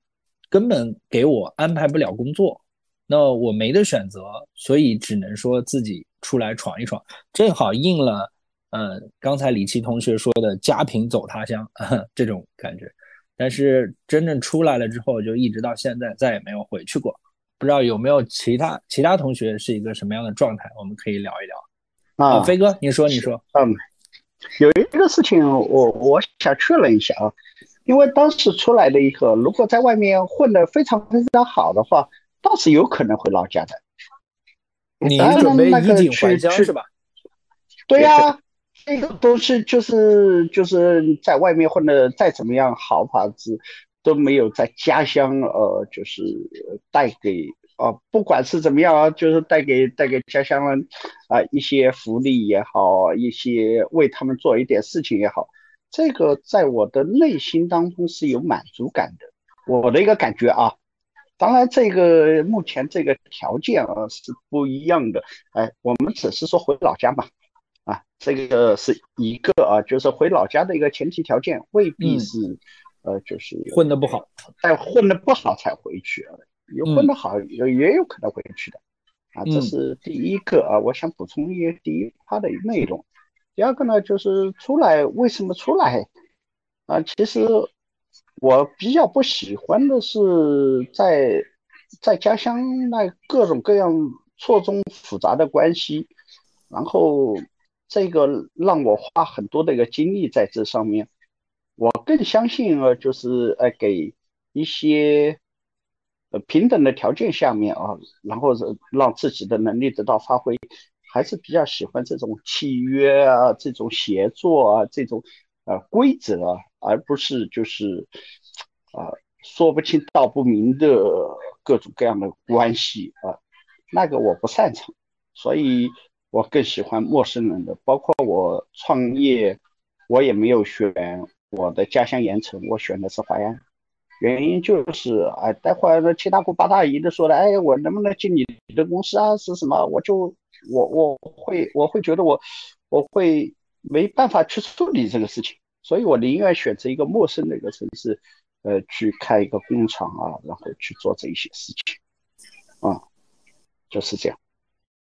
根本给我安排不了工作，那我没得选择，所以只能说自己出来闯一闯，正好应了，呃，刚才李琦同学说的“家贫走他乡” 这种感觉，但是真正出来了之后，就一直到现在再也没有回去过，不知道有没有其他其他同学是一个什么样的状态，我们可以聊一聊。啊，飞哥，你说，你说，嗯，有一个事情，我我想确认一下啊，因为当时出来的一个，如果在外面混得非常非常好的话，倒是有可能回老家的。你准备衣锦还乡是吧？对呀，这个东西就是就是在外面混的再怎么样好法子，都没有在家乡呃，就是带给。哦，不管是怎么样啊，就是带给带给家乡人啊一些福利也好，一些为他们做一点事情也好，这个在我的内心当中是有满足感的。我的一个感觉啊，当然这个目前这个条件啊是不一样的。哎，我们只是说回老家嘛，啊，这个是一个啊，就是回老家的一个前提条件，未必是呃，就是混得不好，但混得不好才回去。有混得好，也也有可能回去的，啊，这是第一个啊。我想补充一些第一趴的内容。第二个呢，就是出来为什么出来啊？其实我比较不喜欢的是在在家乡那各种各样错综复杂的关系，然后这个让我花很多的一个精力在这上面。我更相信啊，就是呃给一些。呃，平等的条件下面啊，然后让自己的能力得到发挥，还是比较喜欢这种契约啊，这种协作啊，这种呃规则，而不是就是啊说不清道不明的各种各样的关系啊，那个我不擅长，所以我更喜欢陌生人的。包括我创业，我也没有选我的家乡盐城，我选的是淮安。原因就是，哎，待会儿那七大姑八大姨的说了，哎，我能不能进你的公司啊？是什么？我就我我会我会觉得我我会没办法去处理这个事情，所以我宁愿选择一个陌生的一个城市，呃，去开一个工厂啊，然后去做这一些事情，啊，就是这样。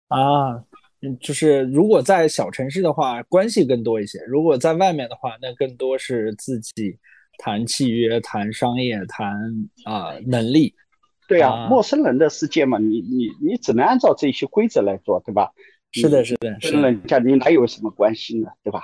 啊，嗯，就是如果在小城市的话，关系更多一些；如果在外面的话，那更多是自己。谈契约，谈商业，谈啊能力，对啊，陌生人的世界嘛，你你你只能按照这些规则来做，对吧？是的，是的，跟人家你哪有什么关系呢？对吧？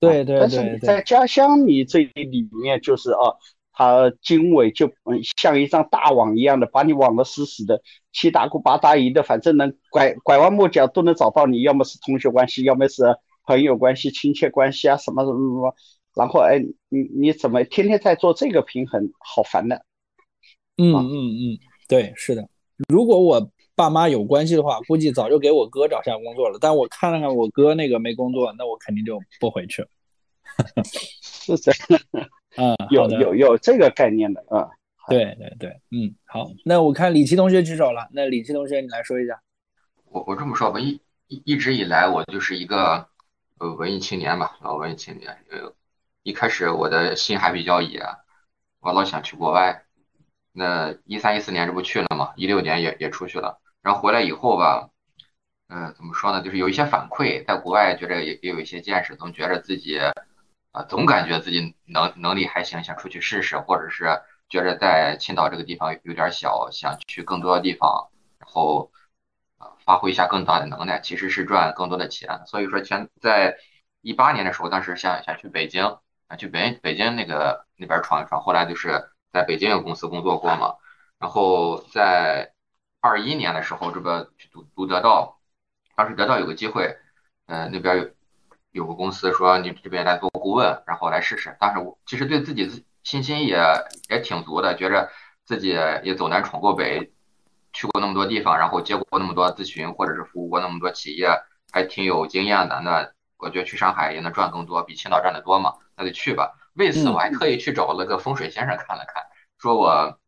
对对对。但是在家乡，你这里面就是啊，他经纬就嗯像一张大网一样的把你网的死死的，七大姑八大姨的，反正能拐拐弯抹角都能找到你，要么是同学关系，要么是朋友关系、亲戚关系啊，什么什么什么。然后哎，你你怎么天天在做这个平衡，好烦的。嗯嗯嗯，对，是的。如果我爸妈有关系的话，估计早就给我哥找下工作了。但我看了看我哥那个没工作，那我肯定就不回去了。是这样。嗯，有有有这个概念的啊。对对对，嗯，好。那我看李琦同学举手了，那李琦同学你来说一下。我我这么说吧，一一一直以来我就是一个呃文艺青年吧，老文艺青年。呃，一开始我的心还比较野，我老想去国外。那一三一四年这不去了吗？一六年也也出去了，然后回来以后吧，嗯，怎么说呢？就是有一些反馈，在国外觉得也也有一些见识，总觉着自己啊，总感觉自己能能力还行，想出去试试，或者是觉着在青岛这个地方有点小，想去更多的地方，然后啊，发挥一下更大的能耐，其实是赚更多的钱。所以说，前在一八年的时候，当时想想去北京，啊，去北北京那个那边闯一闯，后来就是。在北京有公司工作过嘛，然后在二一年的时候，这个去读读得到，当时得到有个机会，呃，那边有有个公司说你这边来做顾问，然后来试试。当时我其实对自己信心也也挺足的，觉着自己也走南闯过北，去过那么多地方，然后接过那么多咨询，或者是服务过那么多企业，还挺有经验的。那我觉得去上海也能赚更多，比青岛赚的多嘛，那就去吧。为此，我还特意去找了个风水先生看了看，说我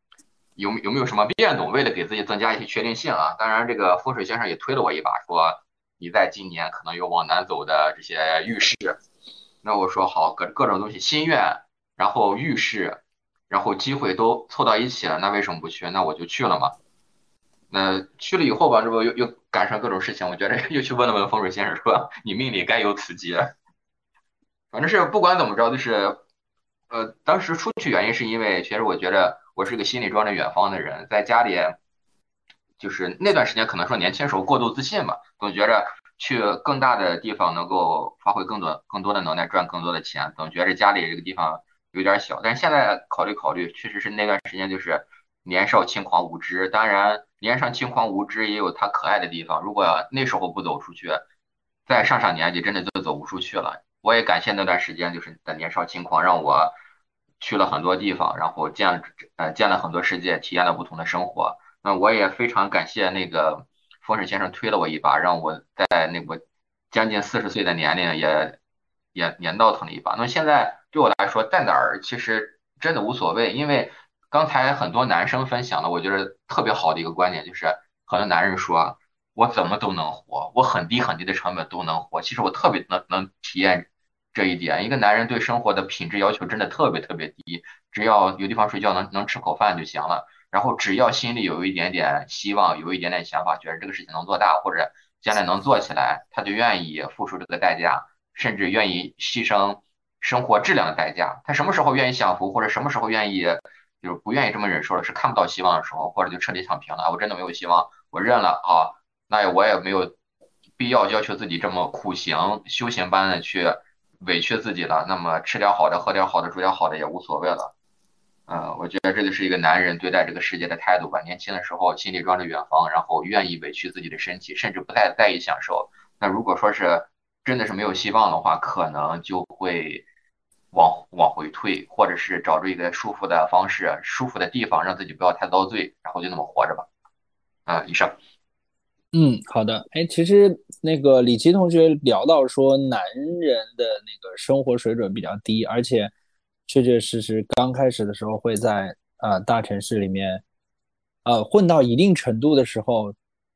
有有没有什么变动，为了给自己增加一些确定性啊。当然，这个风水先生也推了我一把，说你在今年可能有往南走的这些预示。那我说好，各各种东西，心愿，然后预示，然后机会都凑到一起了，那为什么不去？那我就去了嘛。那去了以后吧，这不又又赶上各种事情，我觉得 又去问了问风水先生，说你命里该有此劫。反正是不管怎么着，就是。呃，当时出去原因是因为，其实我觉得我是个心里装着远方的人，在家里，就是那段时间可能说年轻时候过度自信吧，总觉着去更大的地方能够发挥更多更多的能耐，赚更多的钱，总觉着家里这个地方有点小。但是现在考虑考虑，确实是那段时间就是年少轻狂无知。当然，年少轻狂无知也有它可爱的地方。如果那时候不走出去，再上上年纪，真的就走不出去了。我也感谢那段时间，就是的年少轻狂，让我去了很多地方，然后见呃见了很多世界，体验了不同的生活。那我也非常感谢那个风水先生推了我一把，让我在那个将近四十岁的年龄也也也闹腾了一把。那现在对我来说，在哪儿其实真的无所谓，因为刚才很多男生分享的，我觉得特别好的一个观点就是，很多男人说。我怎么都能活，我很低很低的成本都能活。其实我特别能能体验这一点。一个男人对生活的品质要求真的特别特别低，只要有地方睡觉，能能吃口饭就行了。然后只要心里有一点点希望，有一点点想法，觉得这个事情能做大，或者将来能做起来，他就愿意付出这个代价，甚至愿意牺牲生活质量的代价。他什么时候愿意享福，或者什么时候愿意就是不愿意这么忍受了，是看不到希望的时候，或者就彻底躺平了。我真的没有希望，我认了啊。那我也没有必要要求自己这么苦行修行般的去委屈自己了。那么吃点好的，喝点好的，住点好的也无所谓了。嗯，我觉得这就是一个男人对待这个世界的态度吧。年轻的时候心里装着远方，然后愿意委屈自己的身体，甚至不太在意享受。那如果说是真的是没有希望的话，可能就会往往回退，或者是找着一个舒服的方式、舒服的地方，让自己不要太遭罪，然后就那么活着吧。嗯，以上。嗯，好的。哎，其实那个李琦同学聊到说，男人的那个生活水准比较低，而且确确实实刚开始的时候会在呃大城市里面，呃混到一定程度的时候，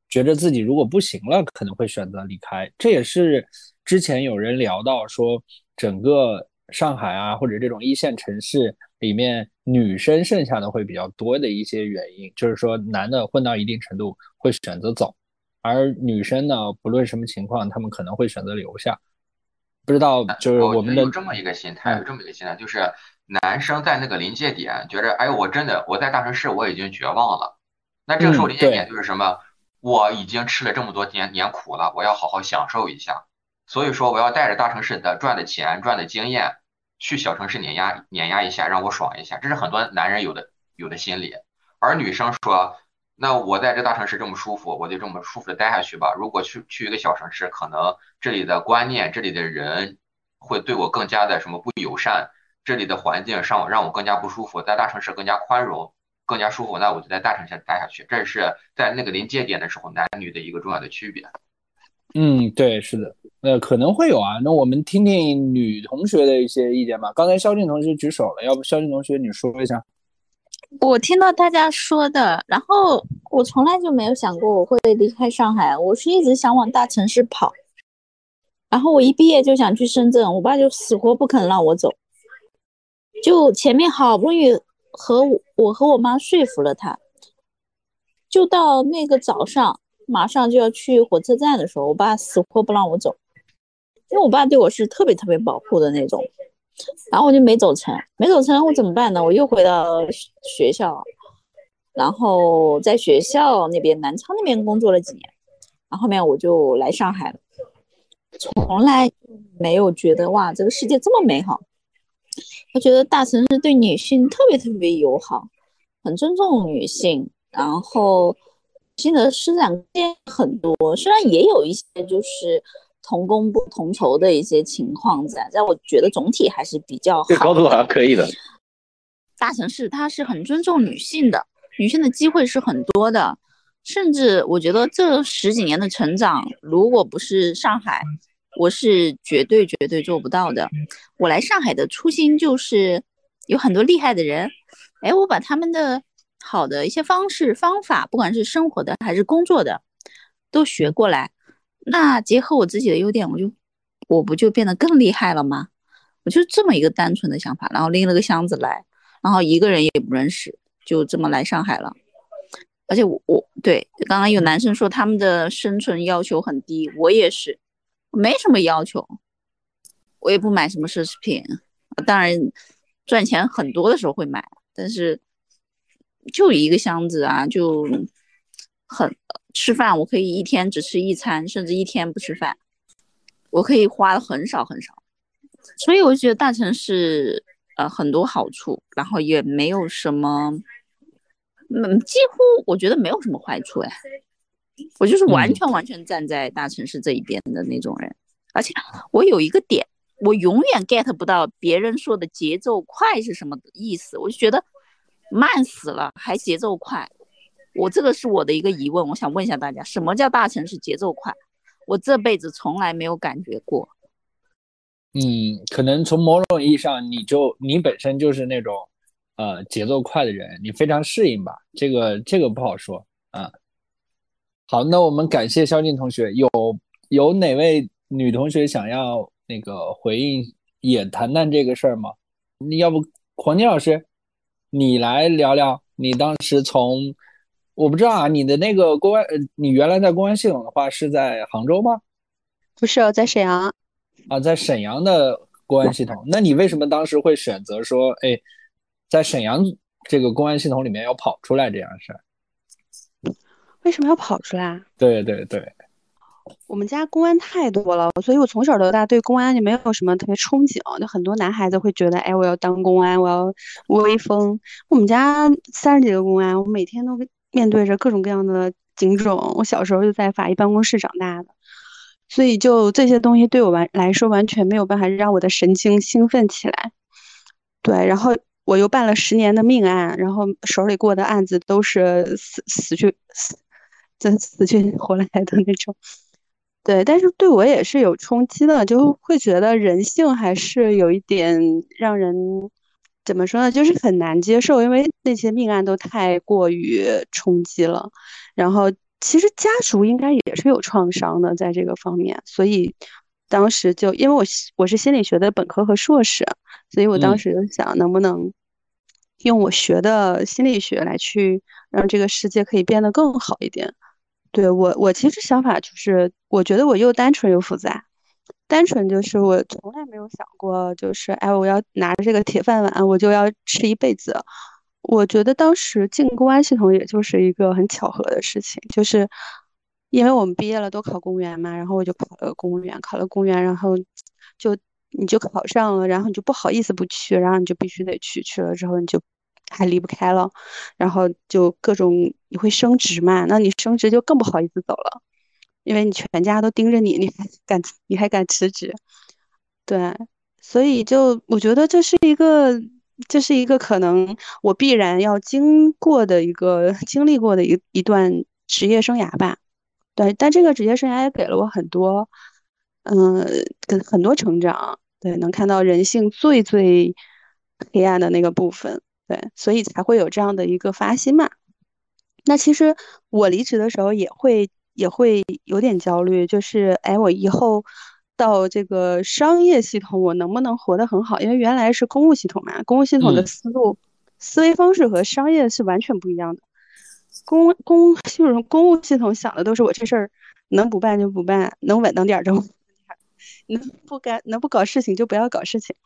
觉得自己如果不行了，可能会选择离开。这也是之前有人聊到说，整个上海啊或者这种一线城市里面女生剩下的会比较多的一些原因，就是说男的混到一定程度会选择走。而女生呢，不论什么情况，他们可能会选择留下。不知道，就是我们的有这么一个心态，有这么一个心态，就是男生在那个临界点，觉得，哎，我真的我在大城市我已经绝望了。那这个时候临界点就是什么？我已经吃了这么多年年苦了，我要好好享受一下。所以说，我要带着大城市的赚的钱、赚的经验，去小城市碾压碾压一下，让我爽一下，这是很多男人有的有的心理。而女生说，那我在这大城市这么舒服，我就这么舒服的待下去吧。如果去去一个小城市，可能这里的观念、这里的人会对我更加的什么不友善，这里的环境让我让我更加不舒服。在大城市更加宽容、更加舒服，那我就在大城市待下去。这是在那个临界点的时候，男女的一个重要的区别。嗯，对，是的，呃，可能会有啊。那我们听听女同学的一些意见吧。刚才肖静同学举手了，要不肖静同学你说一下？我听到大家说的，然后我从来就没有想过我会离开上海，我是一直想往大城市跑。然后我一毕业就想去深圳，我爸就死活不肯让我走。就前面好不容易和我和我妈说服了他，就到那个早上，马上就要去火车站的时候，我爸死活不让我走，因为我爸对我是特别特别保护的那种。然后我就没走成，没走成，我怎么办呢？我又回到学校，然后在学校那边南昌那边工作了几年，然后面我就来上海了。从来没有觉得哇，这个世界这么美好。我觉得大城市对女性特别特别友好，很尊重女性，然后性的施展空间很多，虽然也有一些就是。同工不同酬的一些情况在，但我觉得总体还是比较好。这高度还可以的。大城市它是很尊重女性的，女性的机会是很多的，甚至我觉得这十几年的成长，如果不是上海，我是绝对绝对做不到的。我来上海的初心就是有很多厉害的人，哎，我把他们的好的一些方式方法，不管是生活的还是工作的，都学过来。那结合我自己的优点，我就我不就变得更厉害了吗？我就这么一个单纯的想法，然后拎了个箱子来，然后一个人也不认识，就这么来上海了。而且我我对刚刚有男生说他们的生存要求很低，我也是，没什么要求，我也不买什么奢侈品，当然赚钱很多的时候会买，但是就一个箱子啊，就很。吃饭我可以一天只吃一餐，甚至一天不吃饭，我可以花的很少很少，所以我就觉得大城市呃很多好处，然后也没有什么，嗯，几乎我觉得没有什么坏处哎，我就是完全完全站在大城市这一边的那种人，而且我有一个点，我永远 get 不到别人说的节奏快是什么意思，我就觉得慢死了还节奏快。我这个是我的一个疑问，我想问一下大家，什么叫大城市节奏快？我这辈子从来没有感觉过。嗯，可能从某种意义上，你就你本身就是那种，呃，节奏快的人，你非常适应吧？这个这个不好说啊。好，那我们感谢肖静同学。有有哪位女同学想要那个回应也谈谈这个事儿吗？你要不黄金老师，你来聊聊你当时从。我不知道啊，你的那个公安，呃，你原来在公安系统的话是在杭州吗？不是，在沈阳。啊，在沈阳的公安系统，那你为什么当时会选择说，哎，在沈阳这个公安系统里面要跑出来这样事儿？为什么要跑出来？对对对，我们家公安太多了，所以我从小到大对公安就没有什么特别憧憬。就很多男孩子会觉得，哎，我要当公安，我要威风。我们家三十几个公安，我每天都。面对着各种各样的警种，我小时候就在法医办公室长大的，所以就这些东西对我完来说完全没有办法让我的神经兴奋起来。对，然后我又办了十年的命案，然后手里过的案子都是死死去死真死去活来的那种。对，但是对我也是有冲击的，就会觉得人性还是有一点让人。怎么说呢？就是很难接受，因为那些命案都太过于冲击了。然后其实家属应该也是有创伤的，在这个方面。所以当时就因为我我是心理学的本科和硕士，所以我当时就想，能不能用我学的心理学来去让这个世界可以变得更好一点。对我，我其实想法就是，我觉得我又单纯又复杂。单纯就是我从来没有想过，就是哎，我要拿着这个铁饭碗，我就要吃一辈子。我觉得当时进公安系统也就是一个很巧合的事情，就是因为我们毕业了都考公务员嘛，然后我就考了公务员，考了公务员，然后就你就考上了，然后你就不好意思不去，然后你就必须得去，去了之后你就还离不开了，然后就各种你会升职嘛，那你升职就更不好意思走了，因为你全家都盯着你，你还敢你还敢辞职？对，所以就我觉得这是一个这是一个可能我必然要经过的一个经历过的一一段职业生涯吧。对，但这个职业生涯也给了我很多，嗯，跟很多成长。对，能看到人性最最黑暗的那个部分，对，所以才会有这样的一个发心嘛。那其实我离职的时候也会也会有点焦虑，就是哎，我以后到这个商业系统，我能不能活得很好？因为原来是公务系统嘛，公务系统的思路、思维方式和商业是完全不一样的。公公 就是公务系统想的都是我这事儿能不办就不办，能稳当点儿就。能不干能不搞事情就不要搞事情，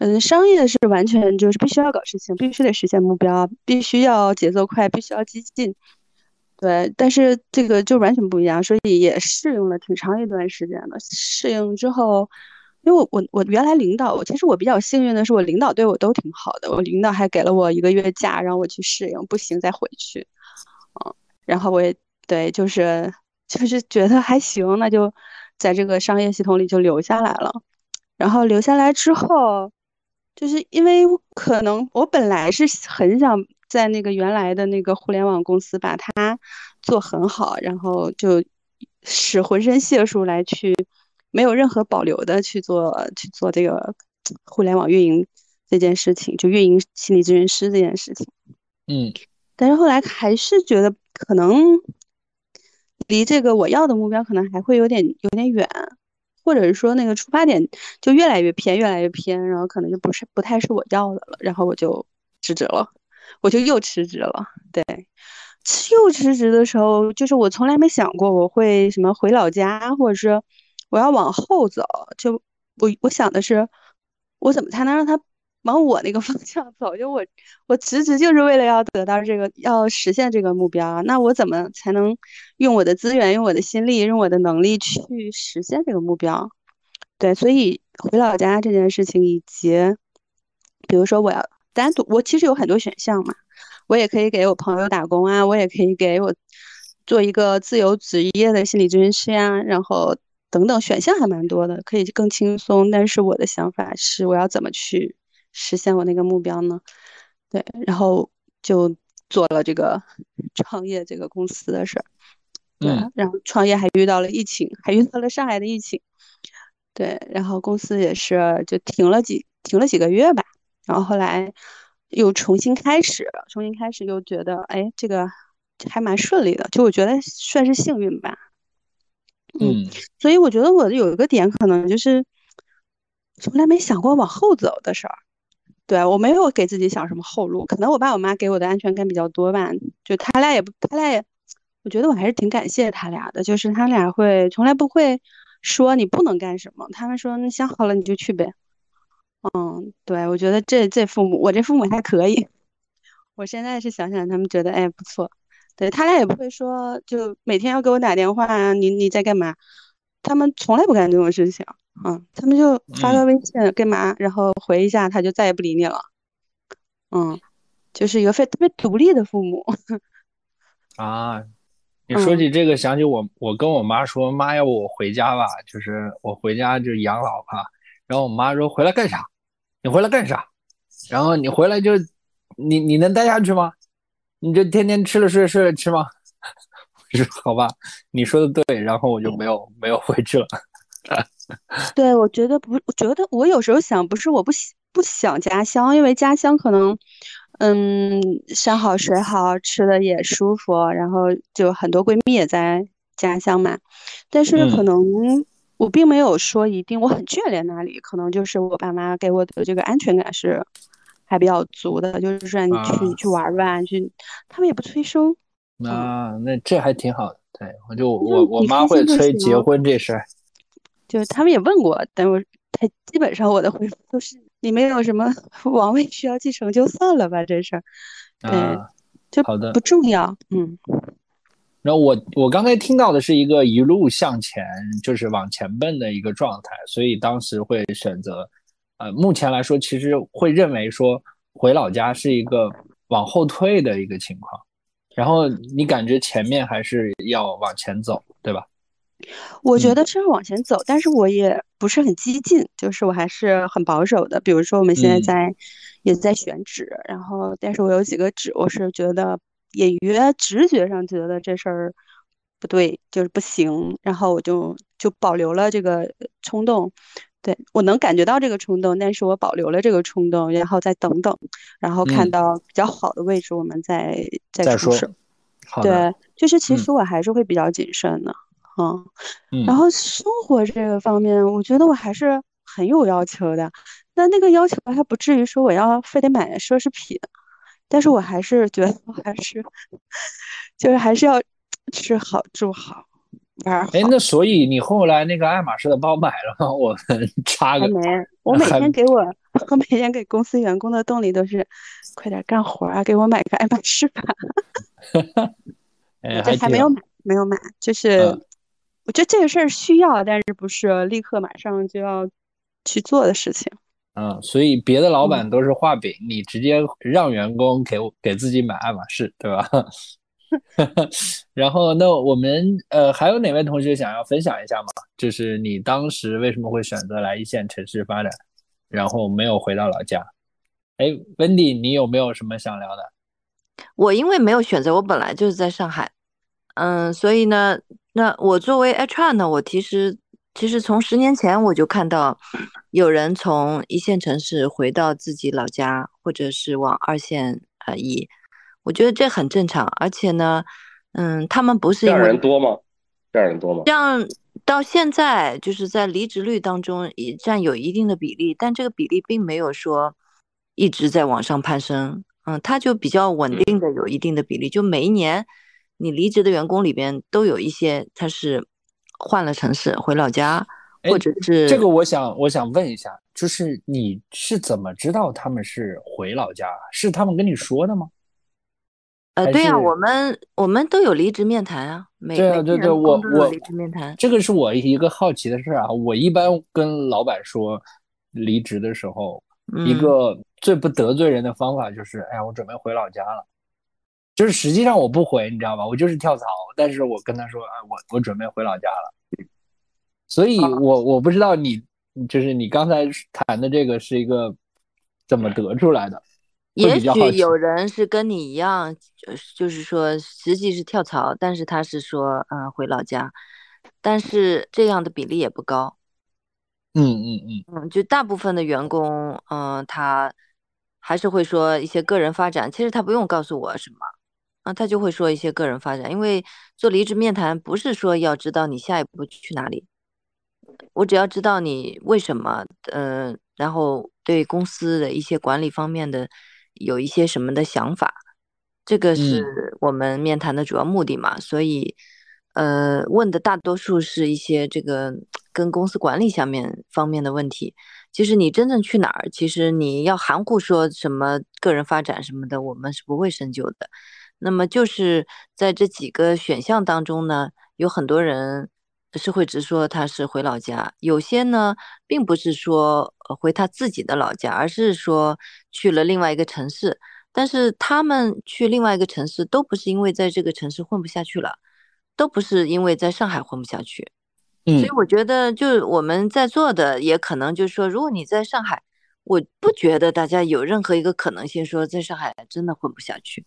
嗯，商业是完全就是必须要搞事情，必须得实现目标，必须要节奏快，必须要激进，对。但是这个就完全不一样，所以也适应了挺长一段时间的。适应之后，因为我我我原来领导，我其实我比较幸运的是，我领导对我都挺好的，我领导还给了我一个月假让我去适应，不行再回去，嗯，然后我也对，就是就是觉得还行，那就。在这个商业系统里就留下来了，然后留下来之后，就是因为可能我本来是很想在那个原来的那个互联网公司把它做很好，然后就使浑身解数来去没有任何保留的去做去做这个互联网运营这件事情，就运营心理咨询师这件事情。嗯，但是后来还是觉得可能。离这个我要的目标可能还会有点有点远，或者是说那个出发点就越来越偏，越来越偏，然后可能就不是不太是我要的了，然后我就辞职了，我就又辞职了。对，又辞职的时候，就是我从来没想过我会什么回老家，或者是我要往后走，就我我想的是，我怎么才能让他。往我那个 方向走，就我我辞职就是为了要得到这个，要实现这个目标啊。那我怎么才能用我的资源、用我的心力、用我的能力去实现这个目标？对，所以回老家这件事情，以及比如说我要单独，我其实有很多选项嘛，我也可以给我朋友打工啊，我也可以给我做一个自由职业的心理咨询师呀，然后等等选项还蛮多的，可以更轻松。但是我的想法是，我要怎么去？实现我那个目标呢？对，然后就做了这个 创业这个公司的事儿。对，然后创业还遇到了疫情，还遇到了上海的疫情。对，然后公司也是就停了几停了几个月吧。然后后来又重新开始，重新开始又觉得哎，这个还蛮顺利的，就我觉得算是幸运吧。嗯，所以我觉得我有一个点可能就是从来没想过往后走的事儿。对我没有给自己想什么后路，可能我爸我妈给我的安全感比较多吧。就他俩也不，他俩也，我觉得我还是挺感谢他俩的。就是他俩会从来不会说你不能干什么，他们说你想好了你就去呗。嗯，对，我觉得这这父母，我这父母还可以。我现在是想想，他们觉得哎不错。对他俩也不会说，就每天要给我打电话，你你在干嘛？他们从来不干这种事情。嗯，他们就发个微信干嘛，然后回一下，他就再也不理你了。嗯，就是一个非特别独立的父母。啊，你说起这个，想起我，我跟我妈说，妈要不我回家吧，就是我回家就养老吧。然后我妈说回来干啥？你回来干啥？然后你回来就你你能待下去吗？你就天天吃了睡，睡了吃吗？我说好吧，你说的对，然后我就没有没有回去了。对，我觉得不，我觉得我有时候想，不是我不想不想家乡，因为家乡可能，嗯，山好水好，吃的也舒服，然后就很多闺蜜也在家乡嘛。但是可能我并没有说一定我很眷恋那里，可能就是我爸妈给我的这个安全感是还比较足的，就是让你去你去玩玩去，他们也不催生。啊，那这还挺好的。对，我就我我妈会催结婚这事儿。就是他们也问过，但我他基本上我的回复都是你没有什么 王位需要继承就算了吧，这事儿，对，就好的不重要，嗯。然后我我刚才听到的是一个一路向前，就是往前奔的一个状态，所以当时会选择，呃，目前来说其实会认为说回老家是一个往后退的一个情况，然后你感觉前面还是要往前走，对吧？我觉得是要往前走，但是我也不是很激进，就是我还是很保守的。比如说我们现在在也在选址，然后但是我有几个址，我是觉得。隐约直觉上觉得这事儿不对，就是不行，然后我就就保留了这个冲动。对我能感觉到这个冲动，但是我保留了这个冲动，然后再等等，然后看到比较好的位置，我们再再出手。对，就是其实我还是会比较谨慎的，嗯。然后生活这个方面，我觉得我还是很有要求的。那那个要求还不至于说我要非得买奢侈品。但是我还是觉得，还是就是还是要吃好住好玩好。哎，那所以你后来那个爱马仕的包买了吗？我们插个。没，我每天给我，我每天给公司员工的动力都是，快点干活啊，给我买个爱马仕吧。这还没有买，没有买，就是我觉得这个事儿需要，但是不是立刻马上就要去做的事情。嗯，所以别的老板都是画饼，你直接让员工给给自己买爱马仕，对吧？然后，那我们呃还有哪位同学想要分享一下吗？就是你当时为什么会选择来一线城市发展，然后没有回到老家？哎，Wendy，你有没有什么想聊的？我因为没有选择，我本来就是在上海，嗯，所以呢，那我作为 HR 呢，我其实。其实从十年前我就看到，有人从一线城市回到自己老家，或者是往二线呃移，我觉得这很正常。而且呢，嗯，他们不是这样人多吗？这样人多吗？这样到现在就是在离职率当中也占有一定的比例，但这个比例并没有说一直在往上攀升。嗯，它就比较稳定的有一定的比例，就每一年你离职的员工里边都有一些他是。换了城市回老家，或者是这个，我想我想问一下，就是你是怎么知道他们是回老家？是他们跟你说的吗？呃，对呀，我们我们都有离职面谈啊，每对啊对对，我我离职面谈，这个是我一个好奇的事啊。我一般跟老板说离职的时候，一个最不得罪人的方法就是，哎呀，我准备回老家了。就是实际上我不回，你知道吧？我就是跳槽，但是我跟他说，啊，我我准备回老家了。所以，我我不知道你就是你刚才谈的这个是一个怎么得出来的？也许有人是跟你一样，就是就是说实际是跳槽，但是他是说，嗯，回老家，但是这样的比例也不高。嗯嗯嗯嗯，就大部分的员工，嗯，他还是会说一些个人发展，其实他不用告诉我什么。啊，他就会说一些个人发展，因为做离职面谈不是说要知道你下一步去哪里，我只要知道你为什么，呃，然后对公司的一些管理方面的有一些什么的想法，这个是我们面谈的主要目的嘛。所以，呃，问的大多数是一些这个跟公司管理下面方面的问题。其实你真正去哪儿，其实你要含糊说什么个人发展什么的，我们是不会深究的。那么就是在这几个选项当中呢，有很多人是会直说他是回老家，有些呢并不是说回他自己的老家，而是说去了另外一个城市。但是他们去另外一个城市，都不是因为在这个城市混不下去了，都不是因为在上海混不下去。嗯，所以我觉得，就我们在座的，也可能就是说，如果你在上海，我不觉得大家有任何一个可能性说在上海真的混不下去。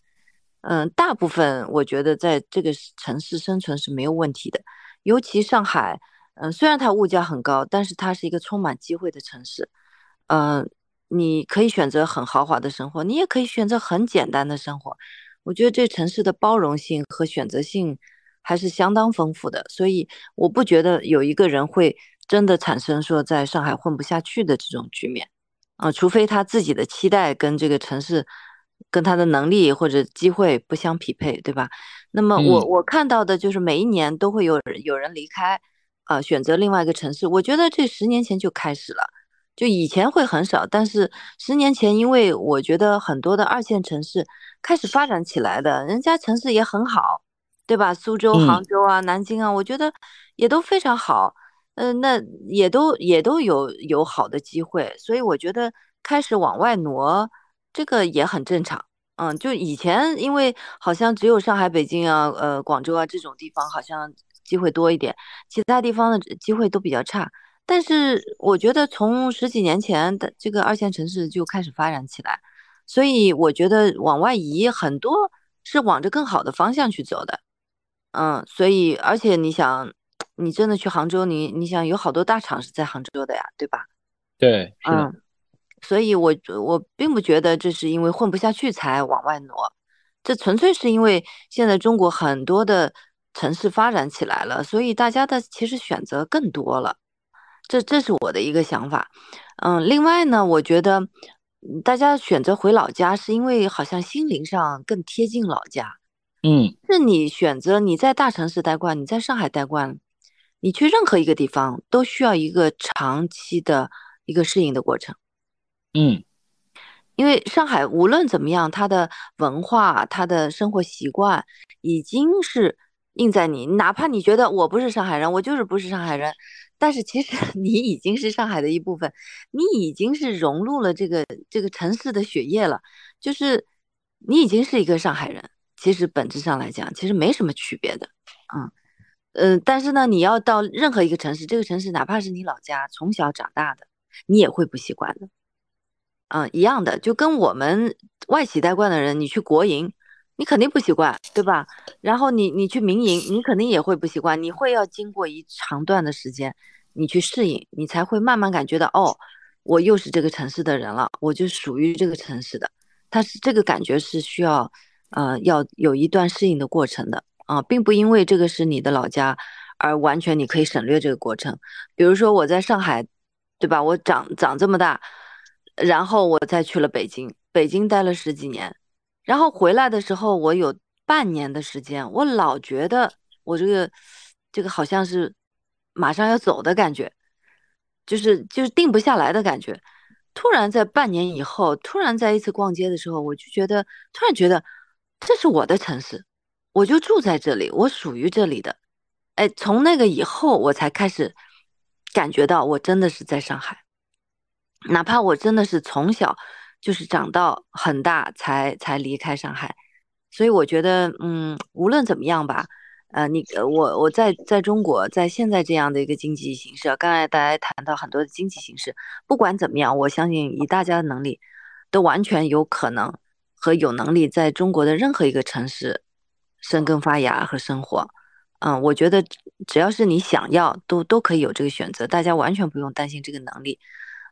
嗯，大部分我觉得在这个城市生存是没有问题的，尤其上海，嗯，虽然它物价很高，但是它是一个充满机会的城市。嗯，你可以选择很豪华的生活，你也可以选择很简单的生活。我觉得这城市的包容性和选择性还是相当丰富的，所以我不觉得有一个人会真的产生说在上海混不下去的这种局面。啊，除非他自己的期待跟这个城市。跟他的能力或者机会不相匹配，对吧？那么我我看到的就是每一年都会有有人离开，啊，选择另外一个城市。我觉得这十年前就开始了，就以前会很少，但是十年前，因为我觉得很多的二线城市开始发展起来的，人家城市也很好，对吧？苏州、杭州啊，南京啊，我觉得也都非常好。嗯，那也都也都有有好的机会，所以我觉得开始往外挪，这个也很正常。嗯，就以前因为好像只有上海、北京啊、呃广州啊这种地方好像机会多一点，其他地方的机会都比较差。但是我觉得从十几年前的这个二线城市就开始发展起来，所以我觉得往外移很多是往着更好的方向去走的。嗯，所以而且你想。你真的去杭州，你你想有好多大厂是在杭州的呀，对吧？对，嗯，所以我我并不觉得这是因为混不下去才往外挪，这纯粹是因为现在中国很多的城市发展起来了，所以大家的其实选择更多了，这这是我的一个想法。嗯，另外呢，我觉得大家选择回老家是因为好像心灵上更贴近老家。嗯，是你选择你在大城市待惯，你在上海待惯。你去任何一个地方都需要一个长期的一个适应的过程，嗯，因为上海无论怎么样，它的文化、它的生活习惯已经是印在你，哪怕你觉得我不是上海人，我就是不是上海人，但是其实 你已经是上海的一部分，你已经是融入了这个这个城市的血液了，就是你已经是一个上海人。其实本质上来讲，其实没什么区别的，嗯。嗯，但是呢，你要到任何一个城市，这个城市哪怕是你老家，从小长大的，你也会不习惯的。嗯，一样的，就跟我们外企待惯的人，你去国营，你肯定不习惯，对吧？然后你你去民营，你肯定也会不习惯，你会要经过一长段的时间，你去适应，你才会慢慢感觉到，哦，我又是这个城市的人了，我就属于这个城市的。它是这个感觉是需要，呃，要有一段适应的过程的。啊，并不因为这个是你的老家，而完全你可以省略这个过程。比如说我在上海，对吧？我长长这么大，然后我再去了北京，北京待了十几年，然后回来的时候，我有半年的时间，我老觉得我这个这个好像是马上要走的感觉，就是就是定不下来的感觉。突然在半年以后，突然在一次逛街的时候，我就觉得突然觉得这是我的城市。我就住在这里，我属于这里的，哎，从那个以后，我才开始感觉到我真的是在上海，哪怕我真的是从小就是长到很大才才离开上海，所以我觉得，嗯，无论怎么样吧，呃，你我我在在中国，在现在这样的一个经济形势，刚才大家谈到很多的经济形势，不管怎么样，我相信以大家的能力，都完全有可能和有能力在中国的任何一个城市。生根发芽和生活，嗯，我觉得只要是你想要，都都可以有这个选择，大家完全不用担心这个能力，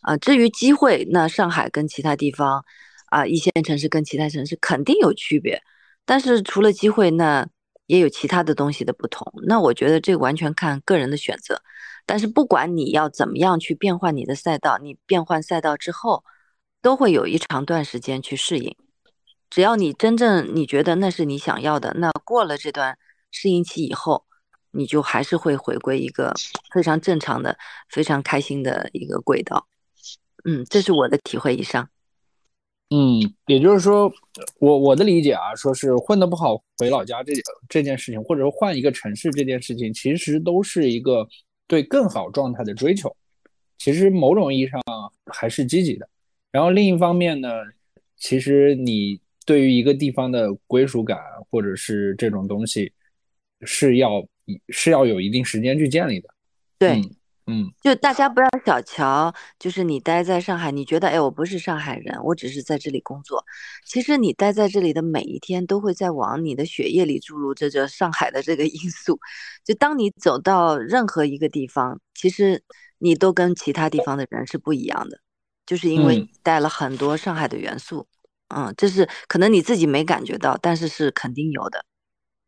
啊，至于机会，那上海跟其他地方，啊，一线城市跟其他城市肯定有区别，但是除了机会，那也有其他的东西的不同，那我觉得这完全看个人的选择，但是不管你要怎么样去变换你的赛道，你变换赛道之后，都会有一长段时间去适应。只要你真正你觉得那是你想要的，那过了这段适应期以后，你就还是会回归一个非常正常的、非常开心的一个轨道。嗯，这是我的体会以上。嗯，也就是说，我我的理解啊，说是混得不好回老家这这件事情，或者说换一个城市这件事情，其实都是一个对更好状态的追求。其实某种意义上还是积极的。然后另一方面呢，其实你。对于一个地方的归属感，或者是这种东西，是要是要有一定时间去建立的。对，嗯，就大家不要小瞧，就是你待在上海，你觉得哎，我不是上海人，我只是在这里工作。其实你待在这里的每一天，都会在往你的血液里注入这个上海的这个因素。就当你走到任何一个地方，其实你都跟其他地方的人是不一样的，就是因为带了很多上海的元素。嗯，这是可能你自己没感觉到，但是是肯定有的。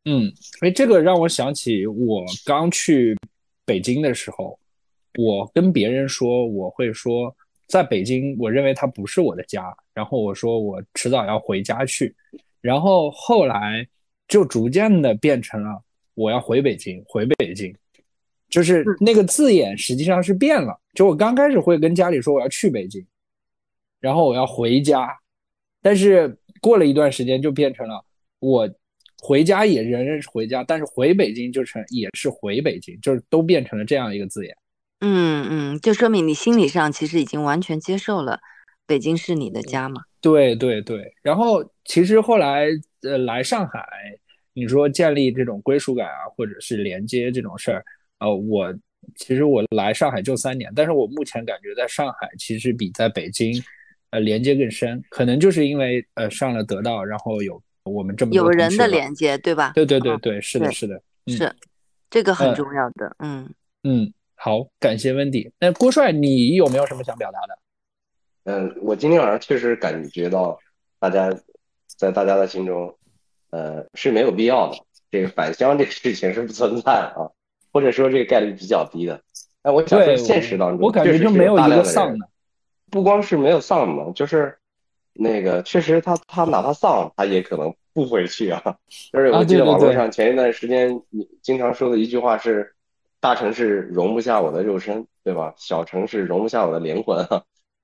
嗯，哎这个让我想起我刚去北京的时候，我跟别人说我会说，在北京，我认为它不是我的家，然后我说我迟早要回家去，然后后来就逐渐的变成了我要回北京，回北京，就是那个字眼实际上是变了。就我刚开始会跟家里说我要去北京，然后我要回家。但是过了一段时间，就变成了我回家也仍然是回家，但是回北京就成也是回北京，就是都变成了这样一个字眼。嗯嗯，就说明你心理上其实已经完全接受了北京是你的家嘛。对对对，然后其实后来呃来上海，你说建立这种归属感啊，或者是连接这种事儿，呃，我其实我来上海就三年，但是我目前感觉在上海其实比在北京呃连接更深，可能就是因为呃上了得到，然后有。我们这么有人的连接，对吧？对对对对，是的，是的，是这个很重要的。嗯嗯，好，感谢温迪。那郭帅，你有没有什么想表达的？嗯，我今天晚上确实感觉到，大家在大家的心中，呃，是没有必要的。这个返乡这个事情是不存在啊，或者说这个概率比较低的。哎我想说，现实当中，我感觉就没有一个丧的，不光是没有丧的，就是。那个确实，他他哪怕丧，他也可能不回去啊。就是我记得网络上前一段时间你经常说的一句话是：“大城市容不下我的肉身，对吧？小城市容不下我的灵魂。”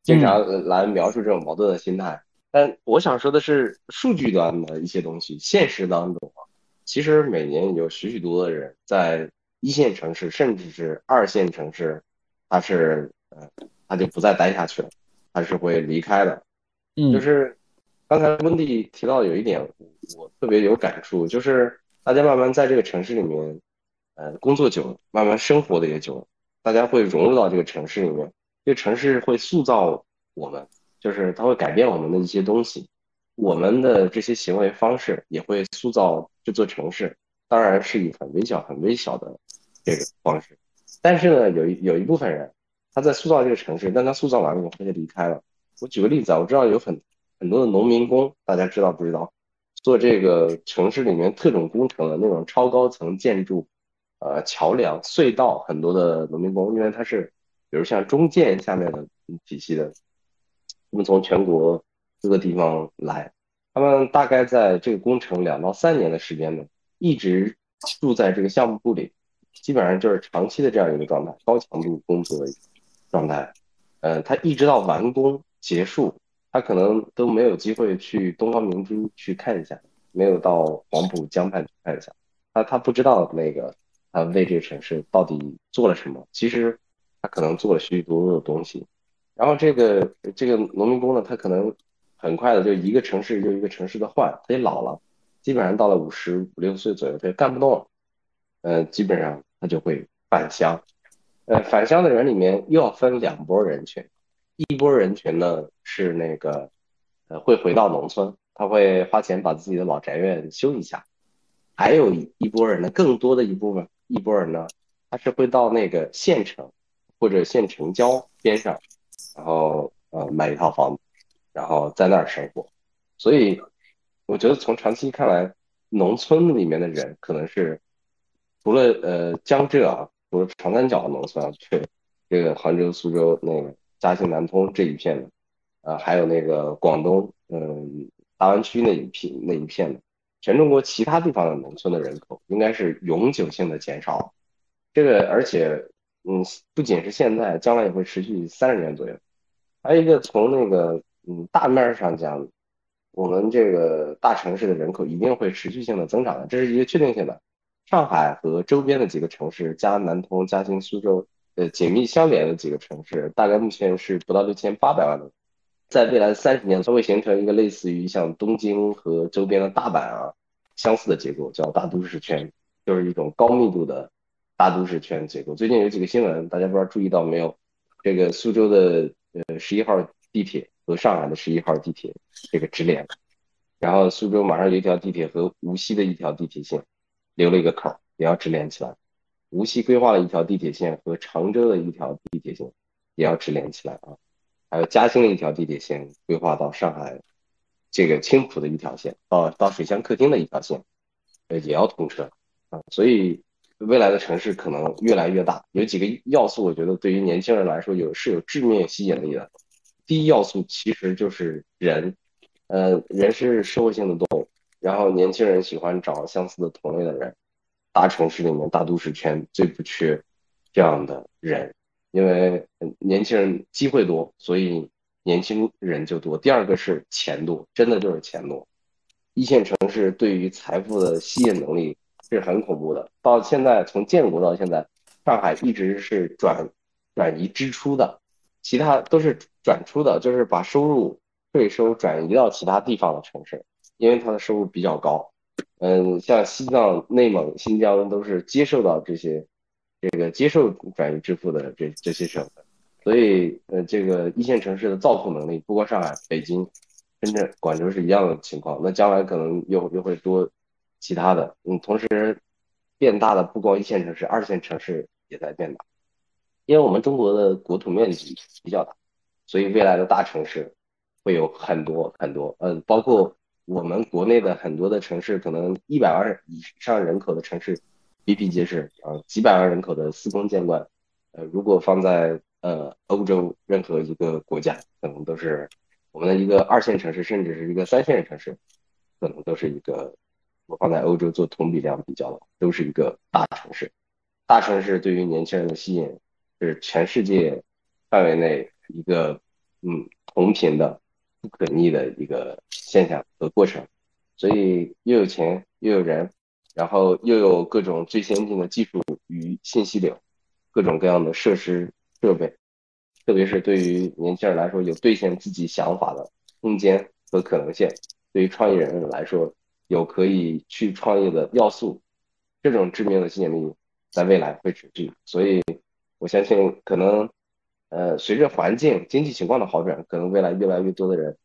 经常来描述这种矛盾的心态。但我想说的是，数据端的一些东西，现实当中啊，其实每年有许许多多的人在一线城市，甚至是二线城市，他是呃，他就不再待下去了，他是会离开的。嗯就是刚才温蒂提到有一点，我特别有感触，就是大家慢慢在这个城市里面，呃，工作久了，慢慢生活的也久了，大家会融入到这个城市里面，这个城市会塑造我们，就是它会改变我们的一些东西，我们的这些行为方式也会塑造这座城市，当然是以很微小、很微小的这个方式，但是呢，有有一部分人他在塑造这个城市，但他塑造完了以后就离开了。我举个例子啊，我知道有很很多的农民工，大家知道不知道？做这个城市里面特种工程的那种超高层建筑，呃，桥梁、隧道，很多的农民工，因为他是，比如像中建下面的体系的，他们从全国各个地方来，他们大概在这个工程两到三年的时间呢，一直住在这个项目部里，基本上就是长期的这样一个状态，高强度工作的状态，呃，他一直到完工。结束，他可能都没有机会去东方明珠去看一下，没有到黄浦江畔去看一下，他他不知道那个他为这个城市到底做了什么。其实他可能做了许许多多的东西。然后这个这个农民工呢，他可能很快的就一个城市就一个城市的换，他也老了，基本上到了五十五六岁左右，他也干不动了，嗯，基本上他就会返乡。呃，返乡的人里面又要分两拨人群。一波人群呢是那个，呃，会回到农村，他会花钱把自己的老宅院修一下。还有一波人呢，更多的一部分一波人呢，他是会到那个县城或者县城郊边上，然后呃买一套房子，然后在那儿生活。所以我觉得从长期看来，农村里面的人可能是除了呃江浙啊，除了长三角的农村啊，去这个杭州、苏州那个。嘉兴南通这一片的，呃，还有那个广东，嗯，大湾区那一片那一片的，全中国其他地方的农村的人口应该是永久性的减少，这个而且，嗯，不仅是现在，将来也会持续三十年左右。还有一个从那个，嗯，大面上讲，我们这个大城市的人口一定会持续性的增长的，这是一个确定性的。上海和周边的几个城市，加南通、嘉兴、苏州。呃，紧密相连的几个城市，大概目前是不到六千八百万的，在未来三十年它会形成一个类似于像东京和周边的大阪啊相似的结构，叫大都市圈，就是一种高密度的大都市圈结构。最近有几个新闻，大家不知道注意到没有？这个苏州的呃十一号地铁和上海的十一号地铁这个直连，然后苏州马上有一条地铁和无锡的一条地铁线留了一个口，也要直连起来。无锡规划了一条地铁线和常州的一条地铁线，也要直连起来啊。还有嘉兴的一条地铁线规划到上海，这个青浦的一条线，到到水乡客厅的一条线，呃，也要通车啊。所以未来的城市可能越来越大。有几个要素，我觉得对于年轻人来说有是有致命吸引力的。第一要素其实就是人，呃，人是社会性的动物，然后年轻人喜欢找相似的同类的人。大城市里面，大都市圈最不缺这样的人，因为年轻人机会多，所以年轻人就多。第二个是钱多，真的就是钱多。一线城市对于财富的吸引能力是很恐怖的。到现在，从建国到现在，上海一直是转转移支出的，其他都是转出的，就是把收入税收转移到其他地方的城市，因为它的收入比较高。嗯，像西藏、内蒙、新疆都是接受到这些这个接受转移支付的这这些省份，所以呃，这个一线城市的造富能力，不光上海、北京。深圳、广州是一样的情况，那将来可能又又会多其他的，嗯，同时变大的不光一线城市，二线城市也在变大，因为我们中国的国土面积比较大，所以未来的大城市会有很多很多，嗯，包括我们国内的很多的城市，可能一百万以上人口的城市比比皆是啊，几百万人口的司空见惯，呃，如果放在呃欧洲任何一个国家，可能都是。我们的一个二线城市，甚至是一个三线城市，可能都是一个，我放在欧洲做同比量比较的，都是一个大城市。大城市对于年轻人的吸引，是全世界范围内一个嗯同频的、不可逆的一个现象和过程。所以又有钱又有人，然后又有各种最先进的技术与信息流，各种各样的设施设备。特别是对于年轻人来说，有兑现自己想法的空间和可能性；对于创业人来说，有可以去创业的要素。这种致命的吸引力在未来会持续。所以，我相信可能，呃，随着环境经济情况的好转，可能未来越来越多的人，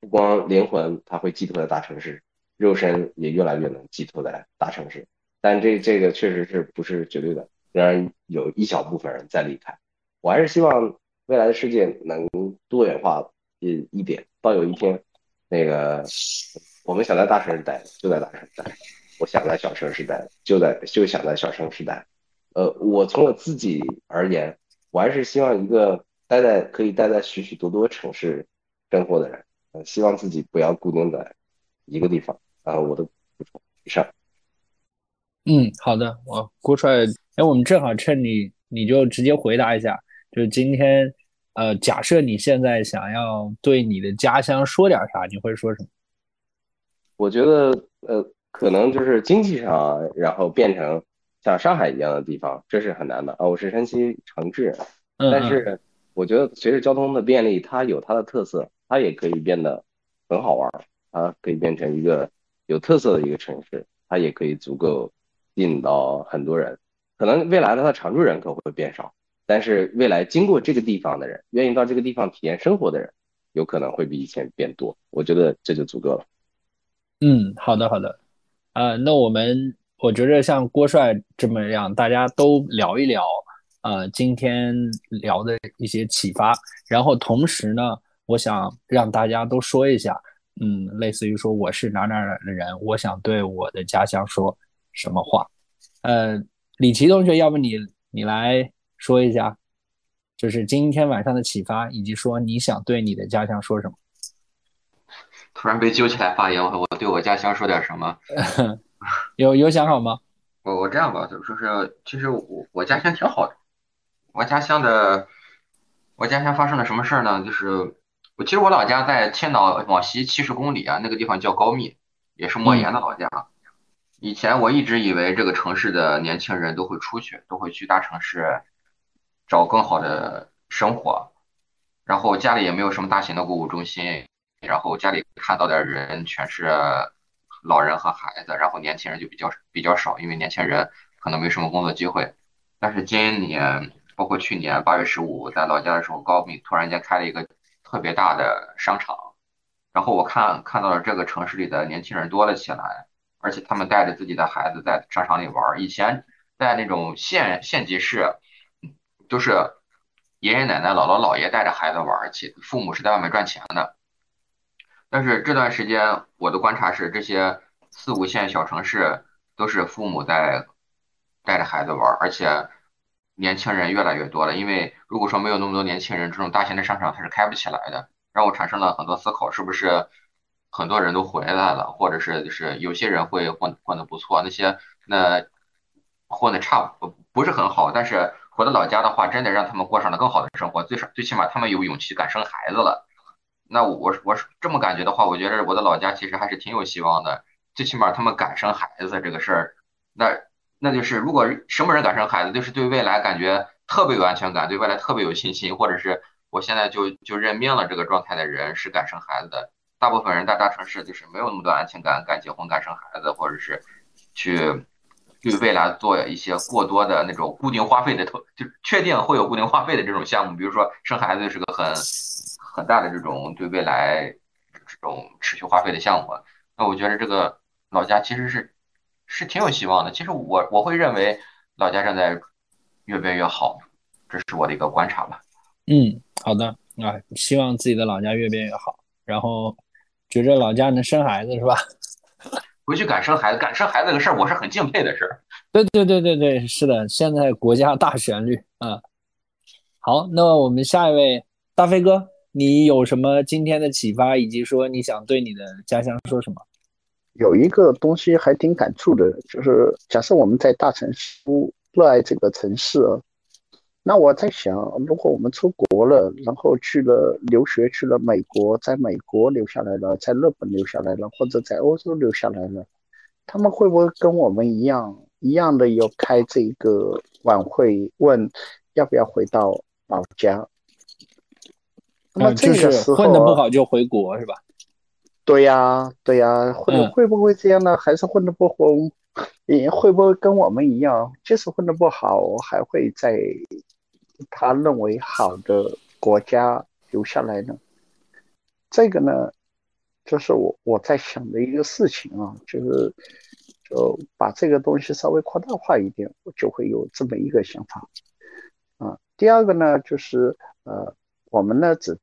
不光灵魂他会寄托在大城市，肉身也越来越能寄托在大城市。但这这个确实是不是绝对的，仍然有一小部分人在离开。我还是希望未来的世界能多元化一一点，到有一天，那个我们想在大城市待就在大城市待，我想在小城市待就在就想在小城市待。呃，我从我自己而言，我还是希望一个待在可以待在许许多多城市生活的人，呃，希望自己不要固定在一个地方。啊，我的补充以上。嗯，好的，我郭帅，哎，我们正好趁你，你就直接回答一下。就是今天，呃，假设你现在想要对你的家乡说点啥，你会说什么？我觉得，呃，可能就是经济上，然后变成像上海一样的地方，这是很难的啊。我是山西长治人，但是我觉得随着交通的便利，它有它的特色，它也可以变得很好玩，它可以变成一个有特色的一个城市，它也可以足够吸引到很多人。可能未来的它常住人口会变少。但是未来经过这个地方的人，愿意到这个地方体验生活的人，有可能会比以前变多。我觉得这就足够了。嗯，好的，好的。呃，那我们我觉得像郭帅这么样，大家都聊一聊，呃，今天聊的一些启发。然后同时呢，我想让大家都说一下，嗯，类似于说我是哪哪哪的人，我想对我的家乡说什么话。呃，李琦同学，要不你你来。说一下，就是今天晚上的启发，以及说你想对你的家乡说什么。突然被揪起来发言，我我对我家乡说点什么？有有想好吗？我我这样吧，就说是，其实我我家乡挺好的。我家乡的，我家乡发生了什么事儿呢？就是我其实我老家在青岛往西七十公里啊，那个地方叫高密，也是莫言的老家。以前我一直以为这个城市的年轻人都会出去，都会去大城市。找更好的生活，然后家里也没有什么大型的购物中心，然后家里看到的人全是老人和孩子，然后年轻人就比较比较少，因为年轻人可能没什么工作机会。但是今年，包括去年八月十五在老家的时候，高密突然间开了一个特别大的商场，然后我看看到了这个城市里的年轻人多了起来，而且他们带着自己的孩子在商场里玩。以前在那种县县级市。都是爷爷奶奶、姥姥姥爷带着孩子玩去，父母是在外面赚钱的。但是这段时间我的观察是，这些四五线小城市都是父母在带着孩子玩，而且年轻人越来越多了。因为如果说没有那么多年轻人，这种大型的商场它是开不起来的。让我产生了很多思考：是不是很多人都回来了，或者是就是有些人会混混的不错，那些那混的差不不是很好，但是。回到老家的话，真的让他们过上了更好的生活，最少最起码他们有勇气敢生孩子了。那我我是这么感觉的话，我觉得我的老家其实还是挺有希望的。最起码他们敢生孩子这个事儿，那那就是如果什么人敢生孩子，就是对未来感觉特别有安全感，对未来特别有信心，或者是我现在就就认命了这个状态的人是敢生孩子的。大部分人在大城市就是没有那么多安全感，敢结婚、敢生孩子，或者是去对未来做一些过多的那种固定花费的投，就确定会有固定花费的这种项目，比如说生孩子是个很。很大的这种对未来这种持续花费的项目，那我觉得这个老家其实是是挺有希望的。其实我我会认为老家正在越变越好，这是我的一个观察吧。嗯，好的啊，希望自己的老家越变越好，然后觉着老家能生孩子是吧？回去敢生孩子，敢生孩子这个事儿，我是很敬佩的事儿。对对对对对，是的，现在国家大旋律啊。好，那我们下一位大飞哥。你有什么今天的启发，以及说你想对你的家乡说什么？有一个东西还挺感触的，就是假设我们在大城市热爱这个城市，那我在想，如果我们出国了，然后去了留学，去了美国，在美国留下来了，在日本留下来了，或者在欧洲留下来了，他们会不会跟我们一样，一样的有开这个晚会，问要不要回到老家？那这个时候混的不好就回国是吧？对呀，对呀，会会不会这样呢？还是混的不红，也会不会跟我们一样，即使混的不好，还会在他认为好的国家留下来呢？这个呢，就是我我在想的一个事情啊，就是就把这个东西稍微扩大化一点，我就会有这么一个想法啊。第二个呢，就是呃，我们呢只。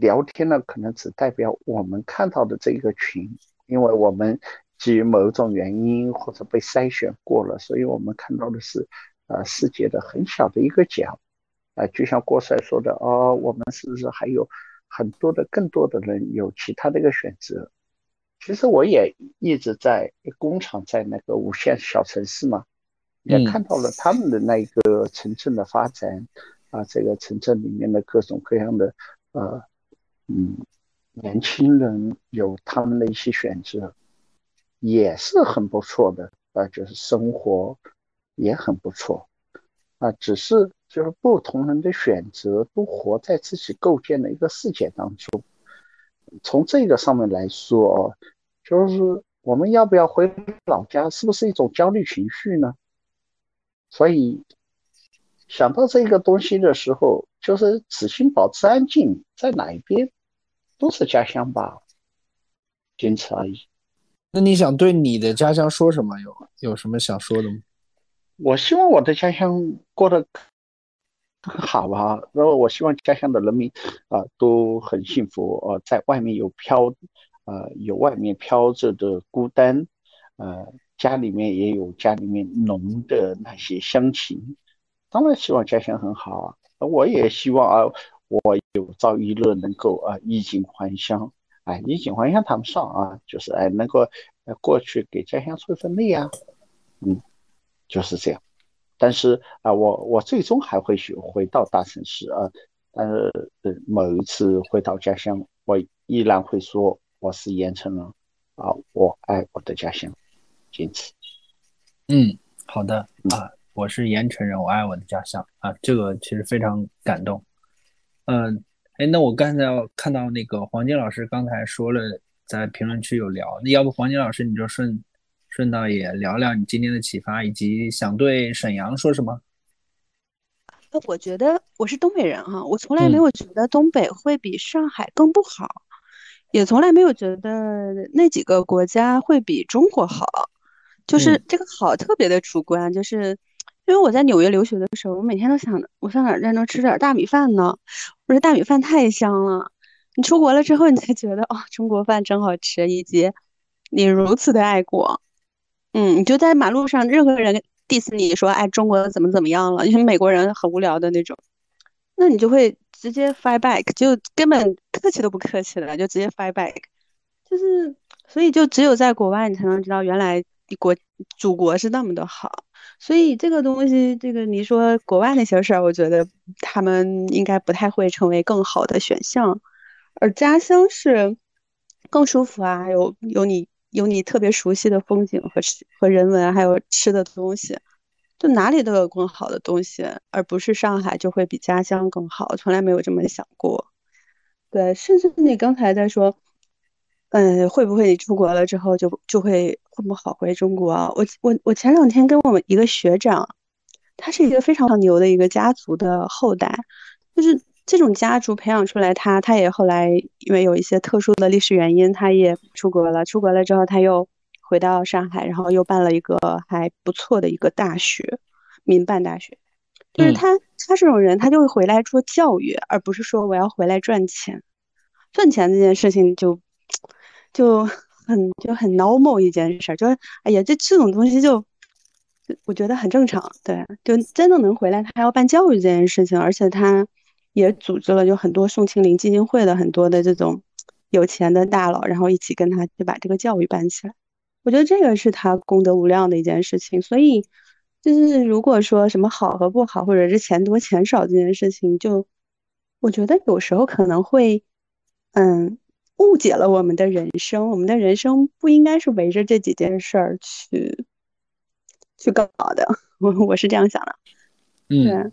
聊天呢，可能只代表我们看到的这一个群，因为我们基于某种原因或者被筛选过了，所以我们看到的是，呃，世界的很小的一个角，啊，就像郭帅说的，哦，我们是不是还有很多的更多的人有其他的一个选择？其实我也一直在工厂，在那个五线小城市嘛，也看到了他们的那一个城镇的发展，啊，这个城镇里面的各种各样的，呃。嗯，年轻人有他们的一些选择，也是很不错的啊，就是生活也很不错啊，只是就是不同人的选择都活在自己构建的一个世界当中。从这个上面来说，就是我们要不要回老家，是不是一种焦虑情绪呢？所以想到这个东西的时候，就是此心保持安静，在哪一边？都是家乡吧，仅此而已。那你想对你的家乡说什么？有有什么想说的吗？我希望我的家乡过得更好吧。然后我希望家乡的人民啊都很幸福啊，在外面有飘啊有外面飘着的孤单，呃家里面也有家里面浓的那些乡情。当然希望家乡很好啊，我也希望啊。我有朝一日能够啊衣锦还乡，哎，衣锦还乡谈不上啊，就是哎能够过去给家乡出一份力啊，嗯，就是这样。但是啊，我我最终还会去回到大城市啊，但是呃某一次回到家乡，我依然会说我是盐城人啊，我爱我的家乡，坚持。嗯，好的啊，我是盐城人，我爱我的家乡啊，这个其实非常感动。嗯，哎，那我刚才看到那个黄金老师刚才说了，在评论区有聊，那要不黄金老师你就顺顺道也聊聊你今天的启发，以及想对沈阳说什么？呃，我觉得我是东北人哈，我从来没有觉得东北会比上海更不好，也从来没有觉得那几个国家会比中国好，就是这个好特别的主观，就是。因为我在纽约留学的时候，我每天都想着我上哪儿再能吃点大米饭呢？我说大米饭太香了。你出国了之后，你才觉得哦，中国饭真好吃，以及你如此的爱国。嗯，你就在马路上，任何人 diss 你说哎，中国怎么怎么样了？因为美国人很无聊的那种，那你就会直接 fight back，就根本客气都不客气了，就直接 fight back。就是，所以就只有在国外，你才能知道原来国祖国是那么的好。所以这个东西，这个你说国外那些事儿，我觉得他们应该不太会成为更好的选项。而家乡是更舒服啊，有有你有你特别熟悉的风景和吃和人文，还有吃的东西，就哪里都有更好的东西，而不是上海就会比家乡更好，从来没有这么想过。对，甚至你刚才在说，嗯，会不会你出国了之后就就会混不好回中国啊？我我我前两天跟我们一个学长，他是一个非常牛的一个家族的后代，就是。这种家族培养出来，他他也后来因为有一些特殊的历史原因，他也出国了。出国了之后，他又回到上海，然后又办了一个还不错的一个大学，民办大学。就是他他这种人，他就会回来做教育，而不是说我要回来赚钱。赚钱这件事情就就很就很 normal 一件事，就是哎呀，这这种东西就我觉得很正常。对，就真的能回来，他还要办教育这件事情，而且他。也组织了就很多宋庆龄基金会的很多的这种有钱的大佬，然后一起跟他去把这个教育办起来。我觉得这个是他功德无量的一件事情。所以，就是如果说什么好和不好，或者是钱多钱少这件事情，就我觉得有时候可能会，嗯，误解了我们的人生。我们的人生不应该是围着这几件事儿去去搞的。我我是这样想的。嗯。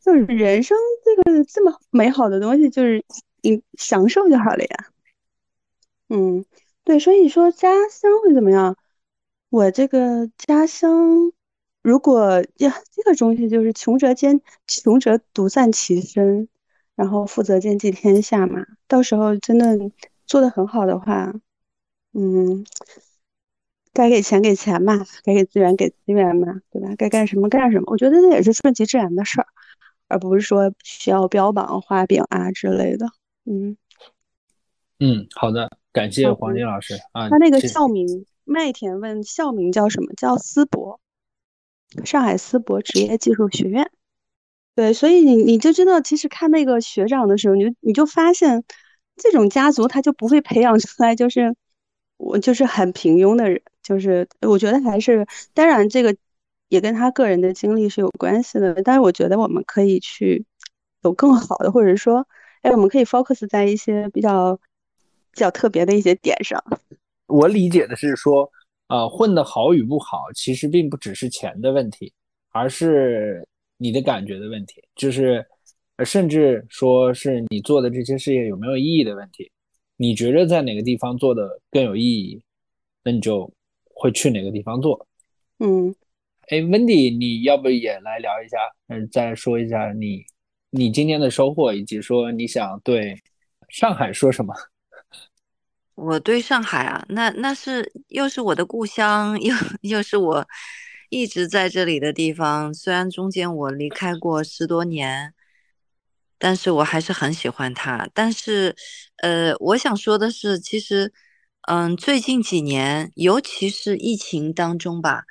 就是人生这个这么美好的东西，就是你享受就好了呀。嗯，对，所以说家乡会怎么样？我这个家乡，如果呀，这个东西就是穷则兼穷则独善其身，然后负责兼济天下嘛。到时候真的做的很好的话，嗯，该给钱给钱嘛，该给资源给资源嘛，对吧？该干什么干什么。我觉得这也是顺其自然的事儿。而不是说需要标榜画饼啊之类的，嗯嗯，好的，感谢黄金老师啊。他那个校名，麦田问校名叫什么？叫思博，上海思博职业技术学院。对，所以你你就知道，其实看那个学长的时候，你就你就发现，这种家族他就不会培养出来，就是我就是很平庸的人，就是我觉得还是，当然这个。也跟他个人的经历是有关系的，但是我觉得我们可以去有更好的，或者说，哎，我们可以 focus 在一些比较比较特别的一些点上。我理解的是说，啊，混的好与不好，其实并不只是钱的问题，而是你的感觉的问题，就是，甚至说是你做的这些事业有没有意义的问题。你觉得在哪个地方做的更有意义，那你就会去哪个地方做。嗯。哎，Wendy，你要不也来聊一下？嗯，再说一下你你今天的收获，以及说你想对上海说什么？我对上海啊，那那是又是我的故乡，又又是我一直在这里的地方。虽然中间我离开过十多年，但是我还是很喜欢它。但是，呃，我想说的是，其实，嗯，最近几年，尤其是疫情当中吧。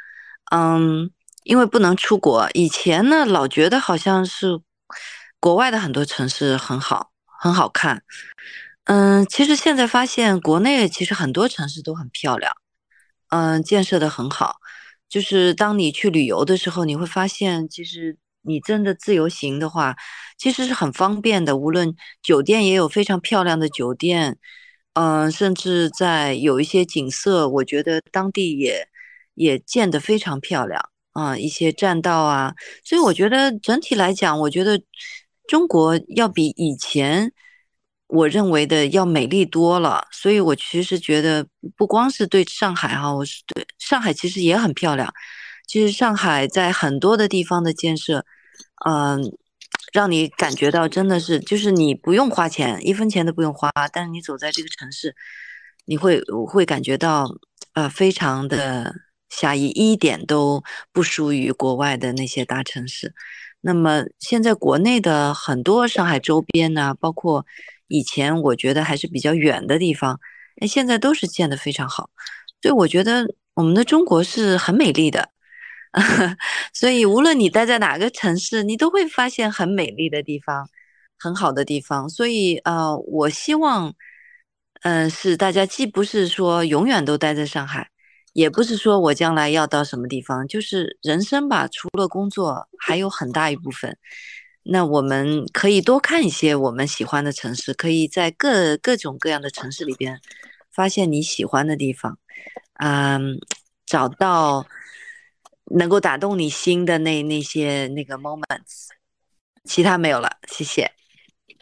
嗯，因为不能出国，以前呢老觉得好像是国外的很多城市很好，很好看。嗯，其实现在发现国内其实很多城市都很漂亮，嗯，建设的很好。就是当你去旅游的时候，你会发现，其实你真的自由行的话，其实是很方便的。无论酒店也有非常漂亮的酒店，嗯，甚至在有一些景色，我觉得当地也。也建得非常漂亮啊，一些栈道啊，所以我觉得整体来讲，我觉得中国要比以前我认为的要美丽多了。所以我其实觉得，不光是对上海哈，我是对上海其实也很漂亮。其实上海在很多的地方的建设，嗯，让你感觉到真的是，就是你不用花钱，一分钱都不用花，但是你走在这个城市，你会会感觉到呃，非常的。狭义一点都不输于国外的那些大城市。那么现在国内的很多上海周边呢，包括以前我觉得还是比较远的地方，哎，现在都是建得非常好。所以我觉得我们的中国是很美丽的。所以无论你待在哪个城市，你都会发现很美丽的地方，很好的地方。所以呃，我希望，嗯，是大家既不是说永远都待在上海。也不是说我将来要到什么地方，就是人生吧。除了工作，还有很大一部分，那我们可以多看一些我们喜欢的城市，可以在各各种各样的城市里边发现你喜欢的地方，嗯，找到能够打动你心的那那些那个 moments。其他没有了，谢谢。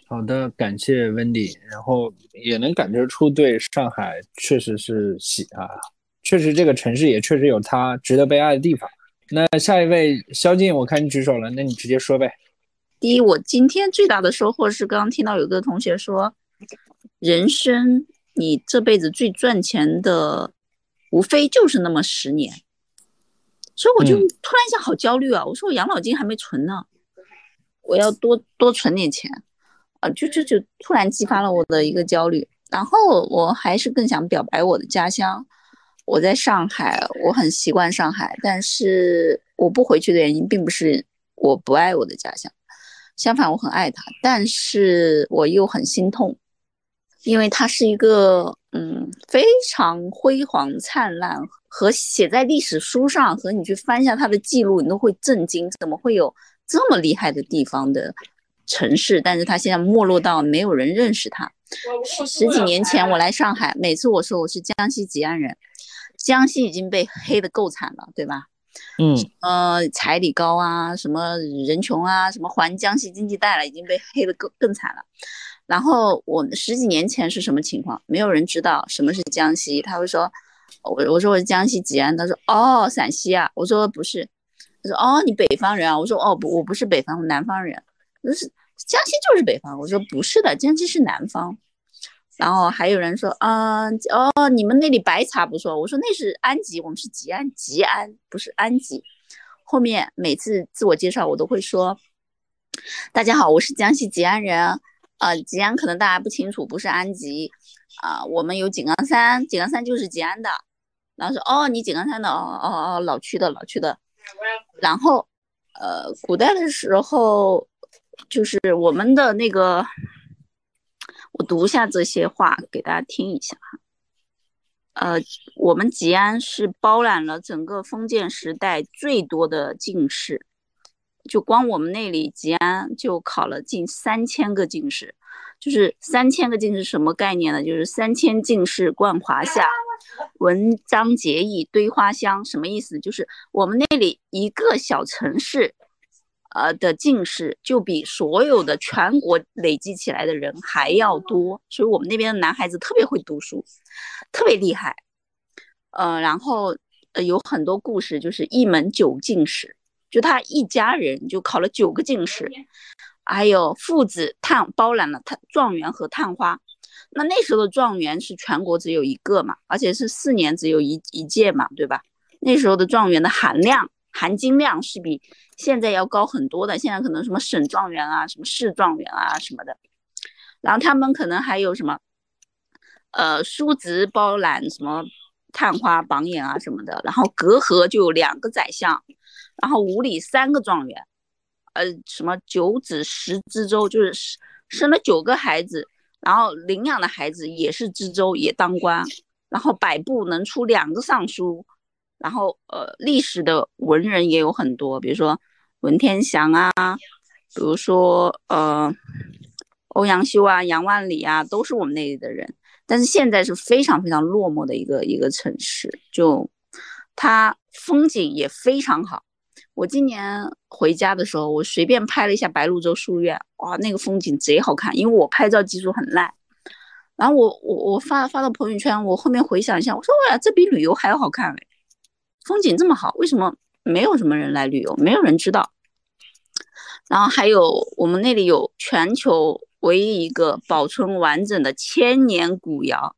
好的，感谢 Wendy，然后也能感觉出对上海确实是喜啊，确实这个城市也确实有它值得被爱的地方。那下一位肖静，我看你举手了，那你直接说呗。第一，我今天最大的收获是刚刚听到有个同学说，人生你这辈子最赚钱的，无非就是那么十年，所以我就突然一下好焦虑啊！我说我养老金还没存呢。我要多多存点钱，啊，就就就突然激发了我的一个焦虑。然后我还是更想表白我的家乡。我在上海，我很习惯上海，但是我不回去的原因并不是我不爱我的家乡，相反我很爱他，但是我又很心痛，因为他是一个嗯非常辉煌灿烂和写在历史书上，和你去翻一下他的记录，你都会震惊，怎么会有？这么厉害的地方的城市，但是他现在没落到没有人认识他。十几年前我来上海，每次我说我是江西吉安人，江西已经被黑的够惨了，对吧？嗯，呃，彩礼高啊，什么人穷啊，什么还江西经济贷了，已经被黑的更更惨了。然后我十几年前是什么情况？没有人知道什么是江西，他会说，我我说我是江西吉安，他说哦，陕西啊，我说不是。他说：“哦，你北方人啊？”我说：“哦，不，我不是北方，我南方人。就是江西就是北方。”我说：“不是的，江西是南方。”然后还有人说：“嗯，哦，你们那里白茶不错。”我说：“那是安吉，我们是吉安，吉安不是安吉。”后面每次自我介绍，我都会说：“大家好，我是江西吉安人。呃，吉安可能大家不清楚，不是安吉。啊，我们有井冈山，井冈山就是吉安的。然后说：哦，你井冈山的，哦哦哦，老区的，老区的。”然后，呃，古代的时候，就是我们的那个，我读一下这些话给大家听一下哈。呃，我们吉安是包揽了整个封建时代最多的进士，就光我们那里吉安就考了近三千个进士。就是三千个进士什么概念呢？就是三千进士冠华夏，文章结义堆花香，什么意思？就是我们那里一个小城市，呃的进士就比所有的全国累积起来的人还要多，所以我们那边的男孩子特别会读书，特别厉害。呃，然后呃有很多故事，就是一门九进士，就他一家人就考了九个进士。还有父子探包揽了探状元和探花，那那时候的状元是全国只有一个嘛，而且是四年只有一一届嘛，对吧？那时候的状元的含量含金量是比现在要高很多的，现在可能什么省状元啊，什么市状元啊什么的，然后他们可能还有什么，呃，叔侄包揽什么探花榜眼啊什么的，然后隔阂就有两个宰相，然后五里三个状元。呃，什么九子十知州，就是生了九个孩子，然后领养的孩子也是知州，也当官，然后百部能出两个尚书，然后呃，历史的文人也有很多，比如说文天祥啊，比如说呃，欧阳修啊，杨万里啊，都是我们那里的人，但是现在是非常非常落寞的一个一个城市，就它风景也非常好。我今年回家的时候，我随便拍了一下白鹭洲书院，哇，那个风景贼好看。因为我拍照技术很烂，然后我我我发发到朋友圈，我后面回想一下，我说哇，这比旅游还要好看嘞，风景这么好，为什么没有什么人来旅游？没有人知道。然后还有我们那里有全球唯一一个保存完整的千年古窑，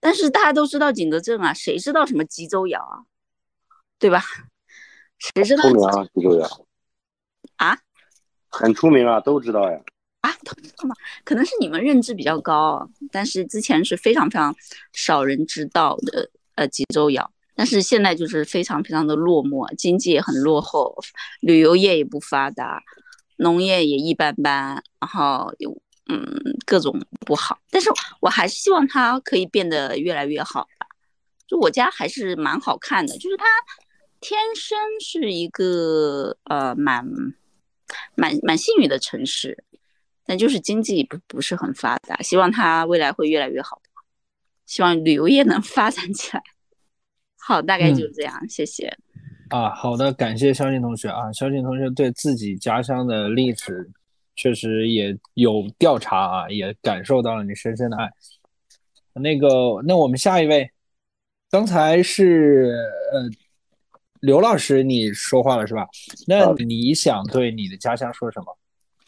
但是大家都知道景德镇啊，谁知道什么吉州窑啊，对吧？谁知道？出名啊，吉州窑啊，很出名啊，都知道呀。啊，都知道吗？可能是你们认知比较高，但是之前是非常非常少人知道的。呃，吉州窑，但是现在就是非常非常的落寞，经济也很落后，旅游业也不发达，农业也一般般，然后有嗯各种不好。但是我还是希望它可以变得越来越好吧。就我家还是蛮好看的，就是它。天生是一个呃蛮蛮蛮幸运的城市，但就是经济不不是很发达。希望它未来会越来越好，希望旅游业能发展起来。好，大概就这样，谢谢。啊，好的，感谢肖静同学啊，肖静同学对自己家乡的历史确实也有调查啊，也感受到了你深深的爱。那个，那我们下一位，刚才是呃刘老师你说话了是吧？那你想对你的家乡说什么？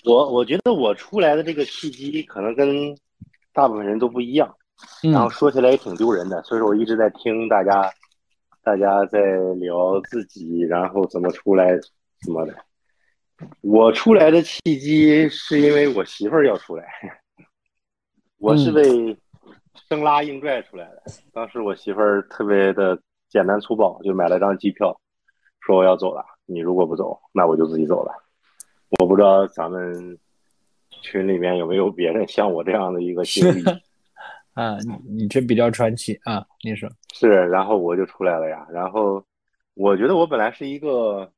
我我觉得我出来的这个契机可能跟大部分人都不一样，然后说起来也挺丢人的，所以说我一直在听大家。大家在聊自己，然后怎么出来什么的。我出来的契机是因为我媳妇儿要出来，我是被生拉硬拽出来的。当时我媳妇儿特别的简单粗暴，就买了张机票，说我要走了。你如果不走，那我就自己走了。我不知道咱们群里面有没有别人像我这样的一个经历。啊，你你这比较传奇啊！你说是，然后我就出来了呀。然后我觉得我本来是一个，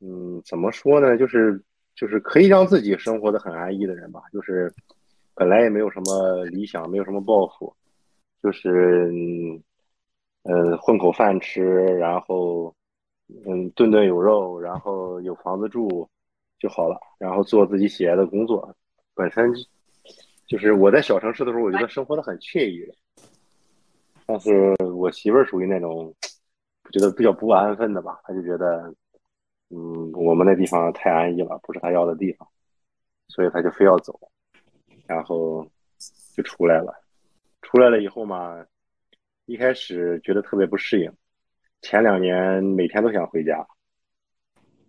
嗯，怎么说呢？就是就是可以让自己生活的很安逸的人吧。就是本来也没有什么理想，没有什么抱负，就是嗯，混口饭吃，然后嗯，顿顿有肉，然后有房子住就好了。然后做自己喜爱的工作，本身。就是我在小城市的时候，我觉得生活的很惬意，但是我媳妇儿属于那种觉得比较不安分的吧，她就觉得，嗯，我们那地方太安逸了，不是她要的地方，所以她就非要走，然后就出来了。出来了以后嘛，一开始觉得特别不适应，前两年每天都想回家，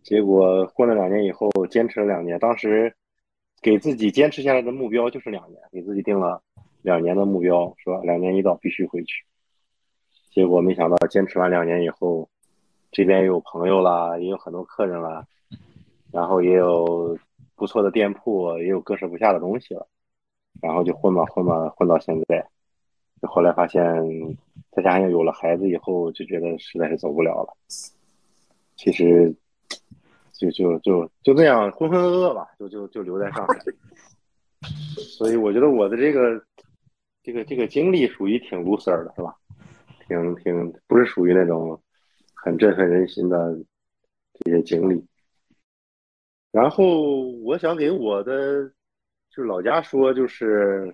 结果过了两年以后，坚持了两年，当时。给自己坚持下来的目标就是两年，给自己定了两年的目标，说两年一到必须回去。结果没想到坚持完两年以后，这边也有朋友啦，也有很多客人啦，然后也有不错的店铺，也有割舍不下的东西了，然后就混吧混吧混到现在。就后来发现，再加上有了孩子以后，就觉得实在是走不了了。其实。就就就就这样浑浑噩噩吧，就就就留在上海。所以我觉得我的这个这个这个经历属于挺 loser 的，是吧？挺挺不是属于那种很振奋人心的这些经历。然后我想给我的就是老家说，就是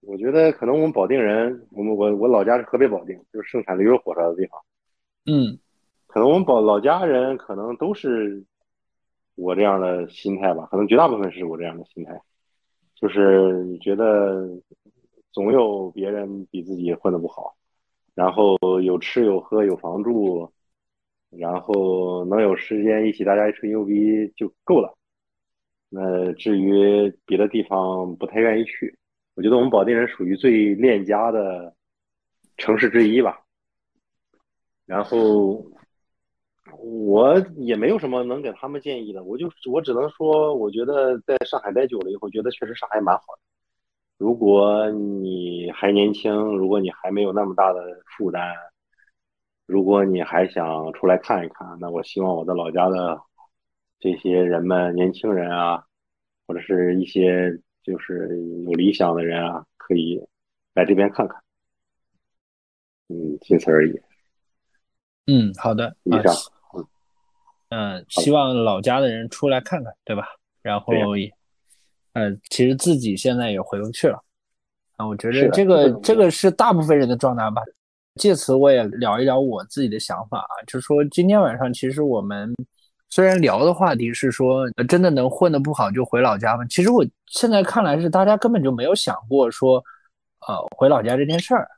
我觉得可能我们保定人，我们我我老家是河北保定，就是生产驴肉火烧的地方。嗯。可能我们保老家人可能都是我这样的心态吧，可能绝大部分是我这样的心态，就是觉得总有别人比自己混的不好，然后有吃有喝有房住，然后能有时间一起大家一吹牛逼就够了。那至于别的地方不太愿意去，我觉得我们保定人属于最恋家的城市之一吧，然后。我也没有什么能给他们建议的，我就我只能说，我觉得在上海待久了以后，觉得确实上海蛮好的。如果你还年轻，如果你还没有那么大的负担，如果你还想出来看一看，那我希望我的老家的这些人们，年轻人啊，或者是一些就是有理想的人啊，可以来这边看看。嗯，仅此而已。嗯，好的，以上。嗯，希望老家的人出来看看，对吧？然后也，呃，其实自己现在也回不去了。啊，我觉得这个这个是大部分人的状态吧。借此我也聊一聊我自己的想法啊，就是说今天晚上其实我们虽然聊的话题是说真的能混得不好就回老家吗？其实我现在看来是大家根本就没有想过说，呃，回老家这件事儿。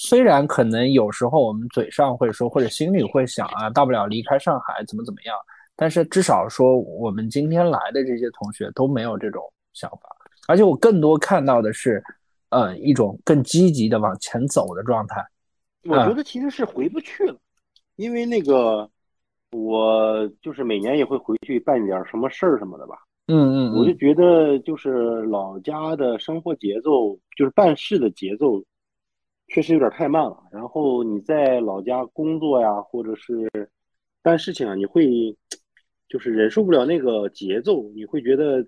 虽然可能有时候我们嘴上会说，或者心里会想啊，大不了离开上海怎么怎么样，但是至少说我们今天来的这些同学都没有这种想法，而且我更多看到的是，呃，一种更积极的往前走的状态。我觉得其实是回不去了，因为那个我就是每年也会回去办点什么事儿什么的吧。嗯嗯，我就觉得就是老家的生活节奏，就是办事的节奏。确实有点太慢了。然后你在老家工作呀，或者是办事情啊，你会就是忍受不了那个节奏，你会觉得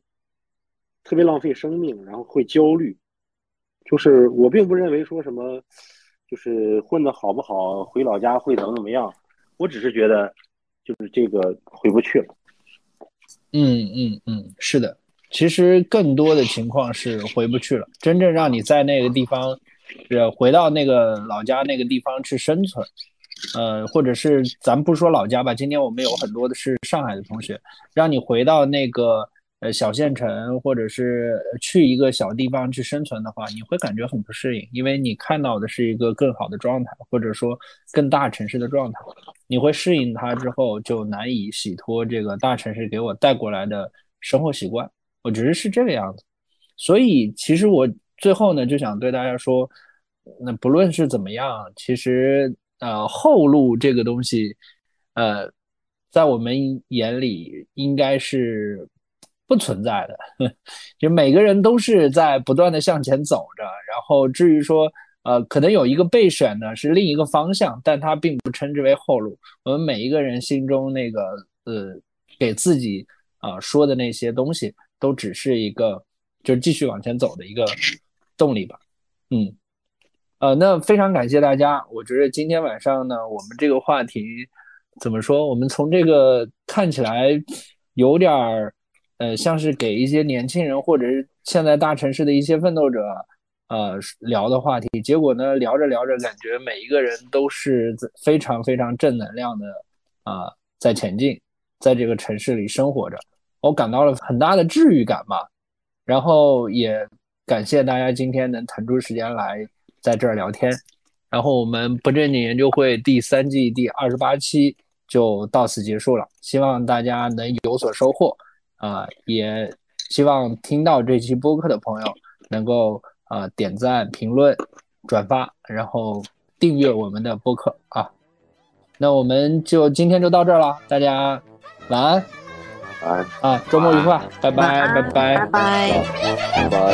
特别浪费生命，然后会焦虑。就是我并不认为说什么，就是混的好不好，回老家会怎么怎么样，我只是觉得，就是这个回不去了。嗯嗯嗯，是的，其实更多的情况是回不去了。真正让你在那个地方，是，回到那个老家那个地方去生存，呃，或者是咱不说老家吧，今天我们有很多的是上海的同学，让你回到那个呃小县城，或者是去一个小地方去生存的话，你会感觉很不适应，因为你看到的是一个更好的状态，或者说更大城市的状态。你会适应它之后，就难以洗脱这个大城市给我带过来的生活习惯。我觉得是这个样子。所以，其实我最后呢，就想对大家说，那不论是怎么样，其实呃，后路这个东西，呃，在我们眼里应该是不存在的。就每个人都是在不断的向前走着，然后至于说。呃，可能有一个备选呢，是另一个方向，但它并不称之为后路。我们每一个人心中那个呃，给自己啊说的那些东西，都只是一个就是继续往前走的一个动力吧。嗯，呃，那非常感谢大家。我觉得今天晚上呢，我们这个话题怎么说？我们从这个看起来有点儿呃，像是给一些年轻人或者是现在大城市的一些奋斗者。呃，聊的话题，结果呢，聊着聊着，感觉每一个人都是非常非常正能量的啊，在前进，在这个城市里生活着，我感到了很大的治愈感吧。然后也感谢大家今天能腾出时间来在这儿聊天。然后我们不正经研究会第三季第二十八期就到此结束了，希望大家能有所收获啊，也希望听到这期播客的朋友能够。啊，点赞、评论、转发，然后订阅我们的播客啊。那我们就今天就到这儿了，大家晚安，啊，周末愉快，拜拜，拜拜，拜拜，拜拜。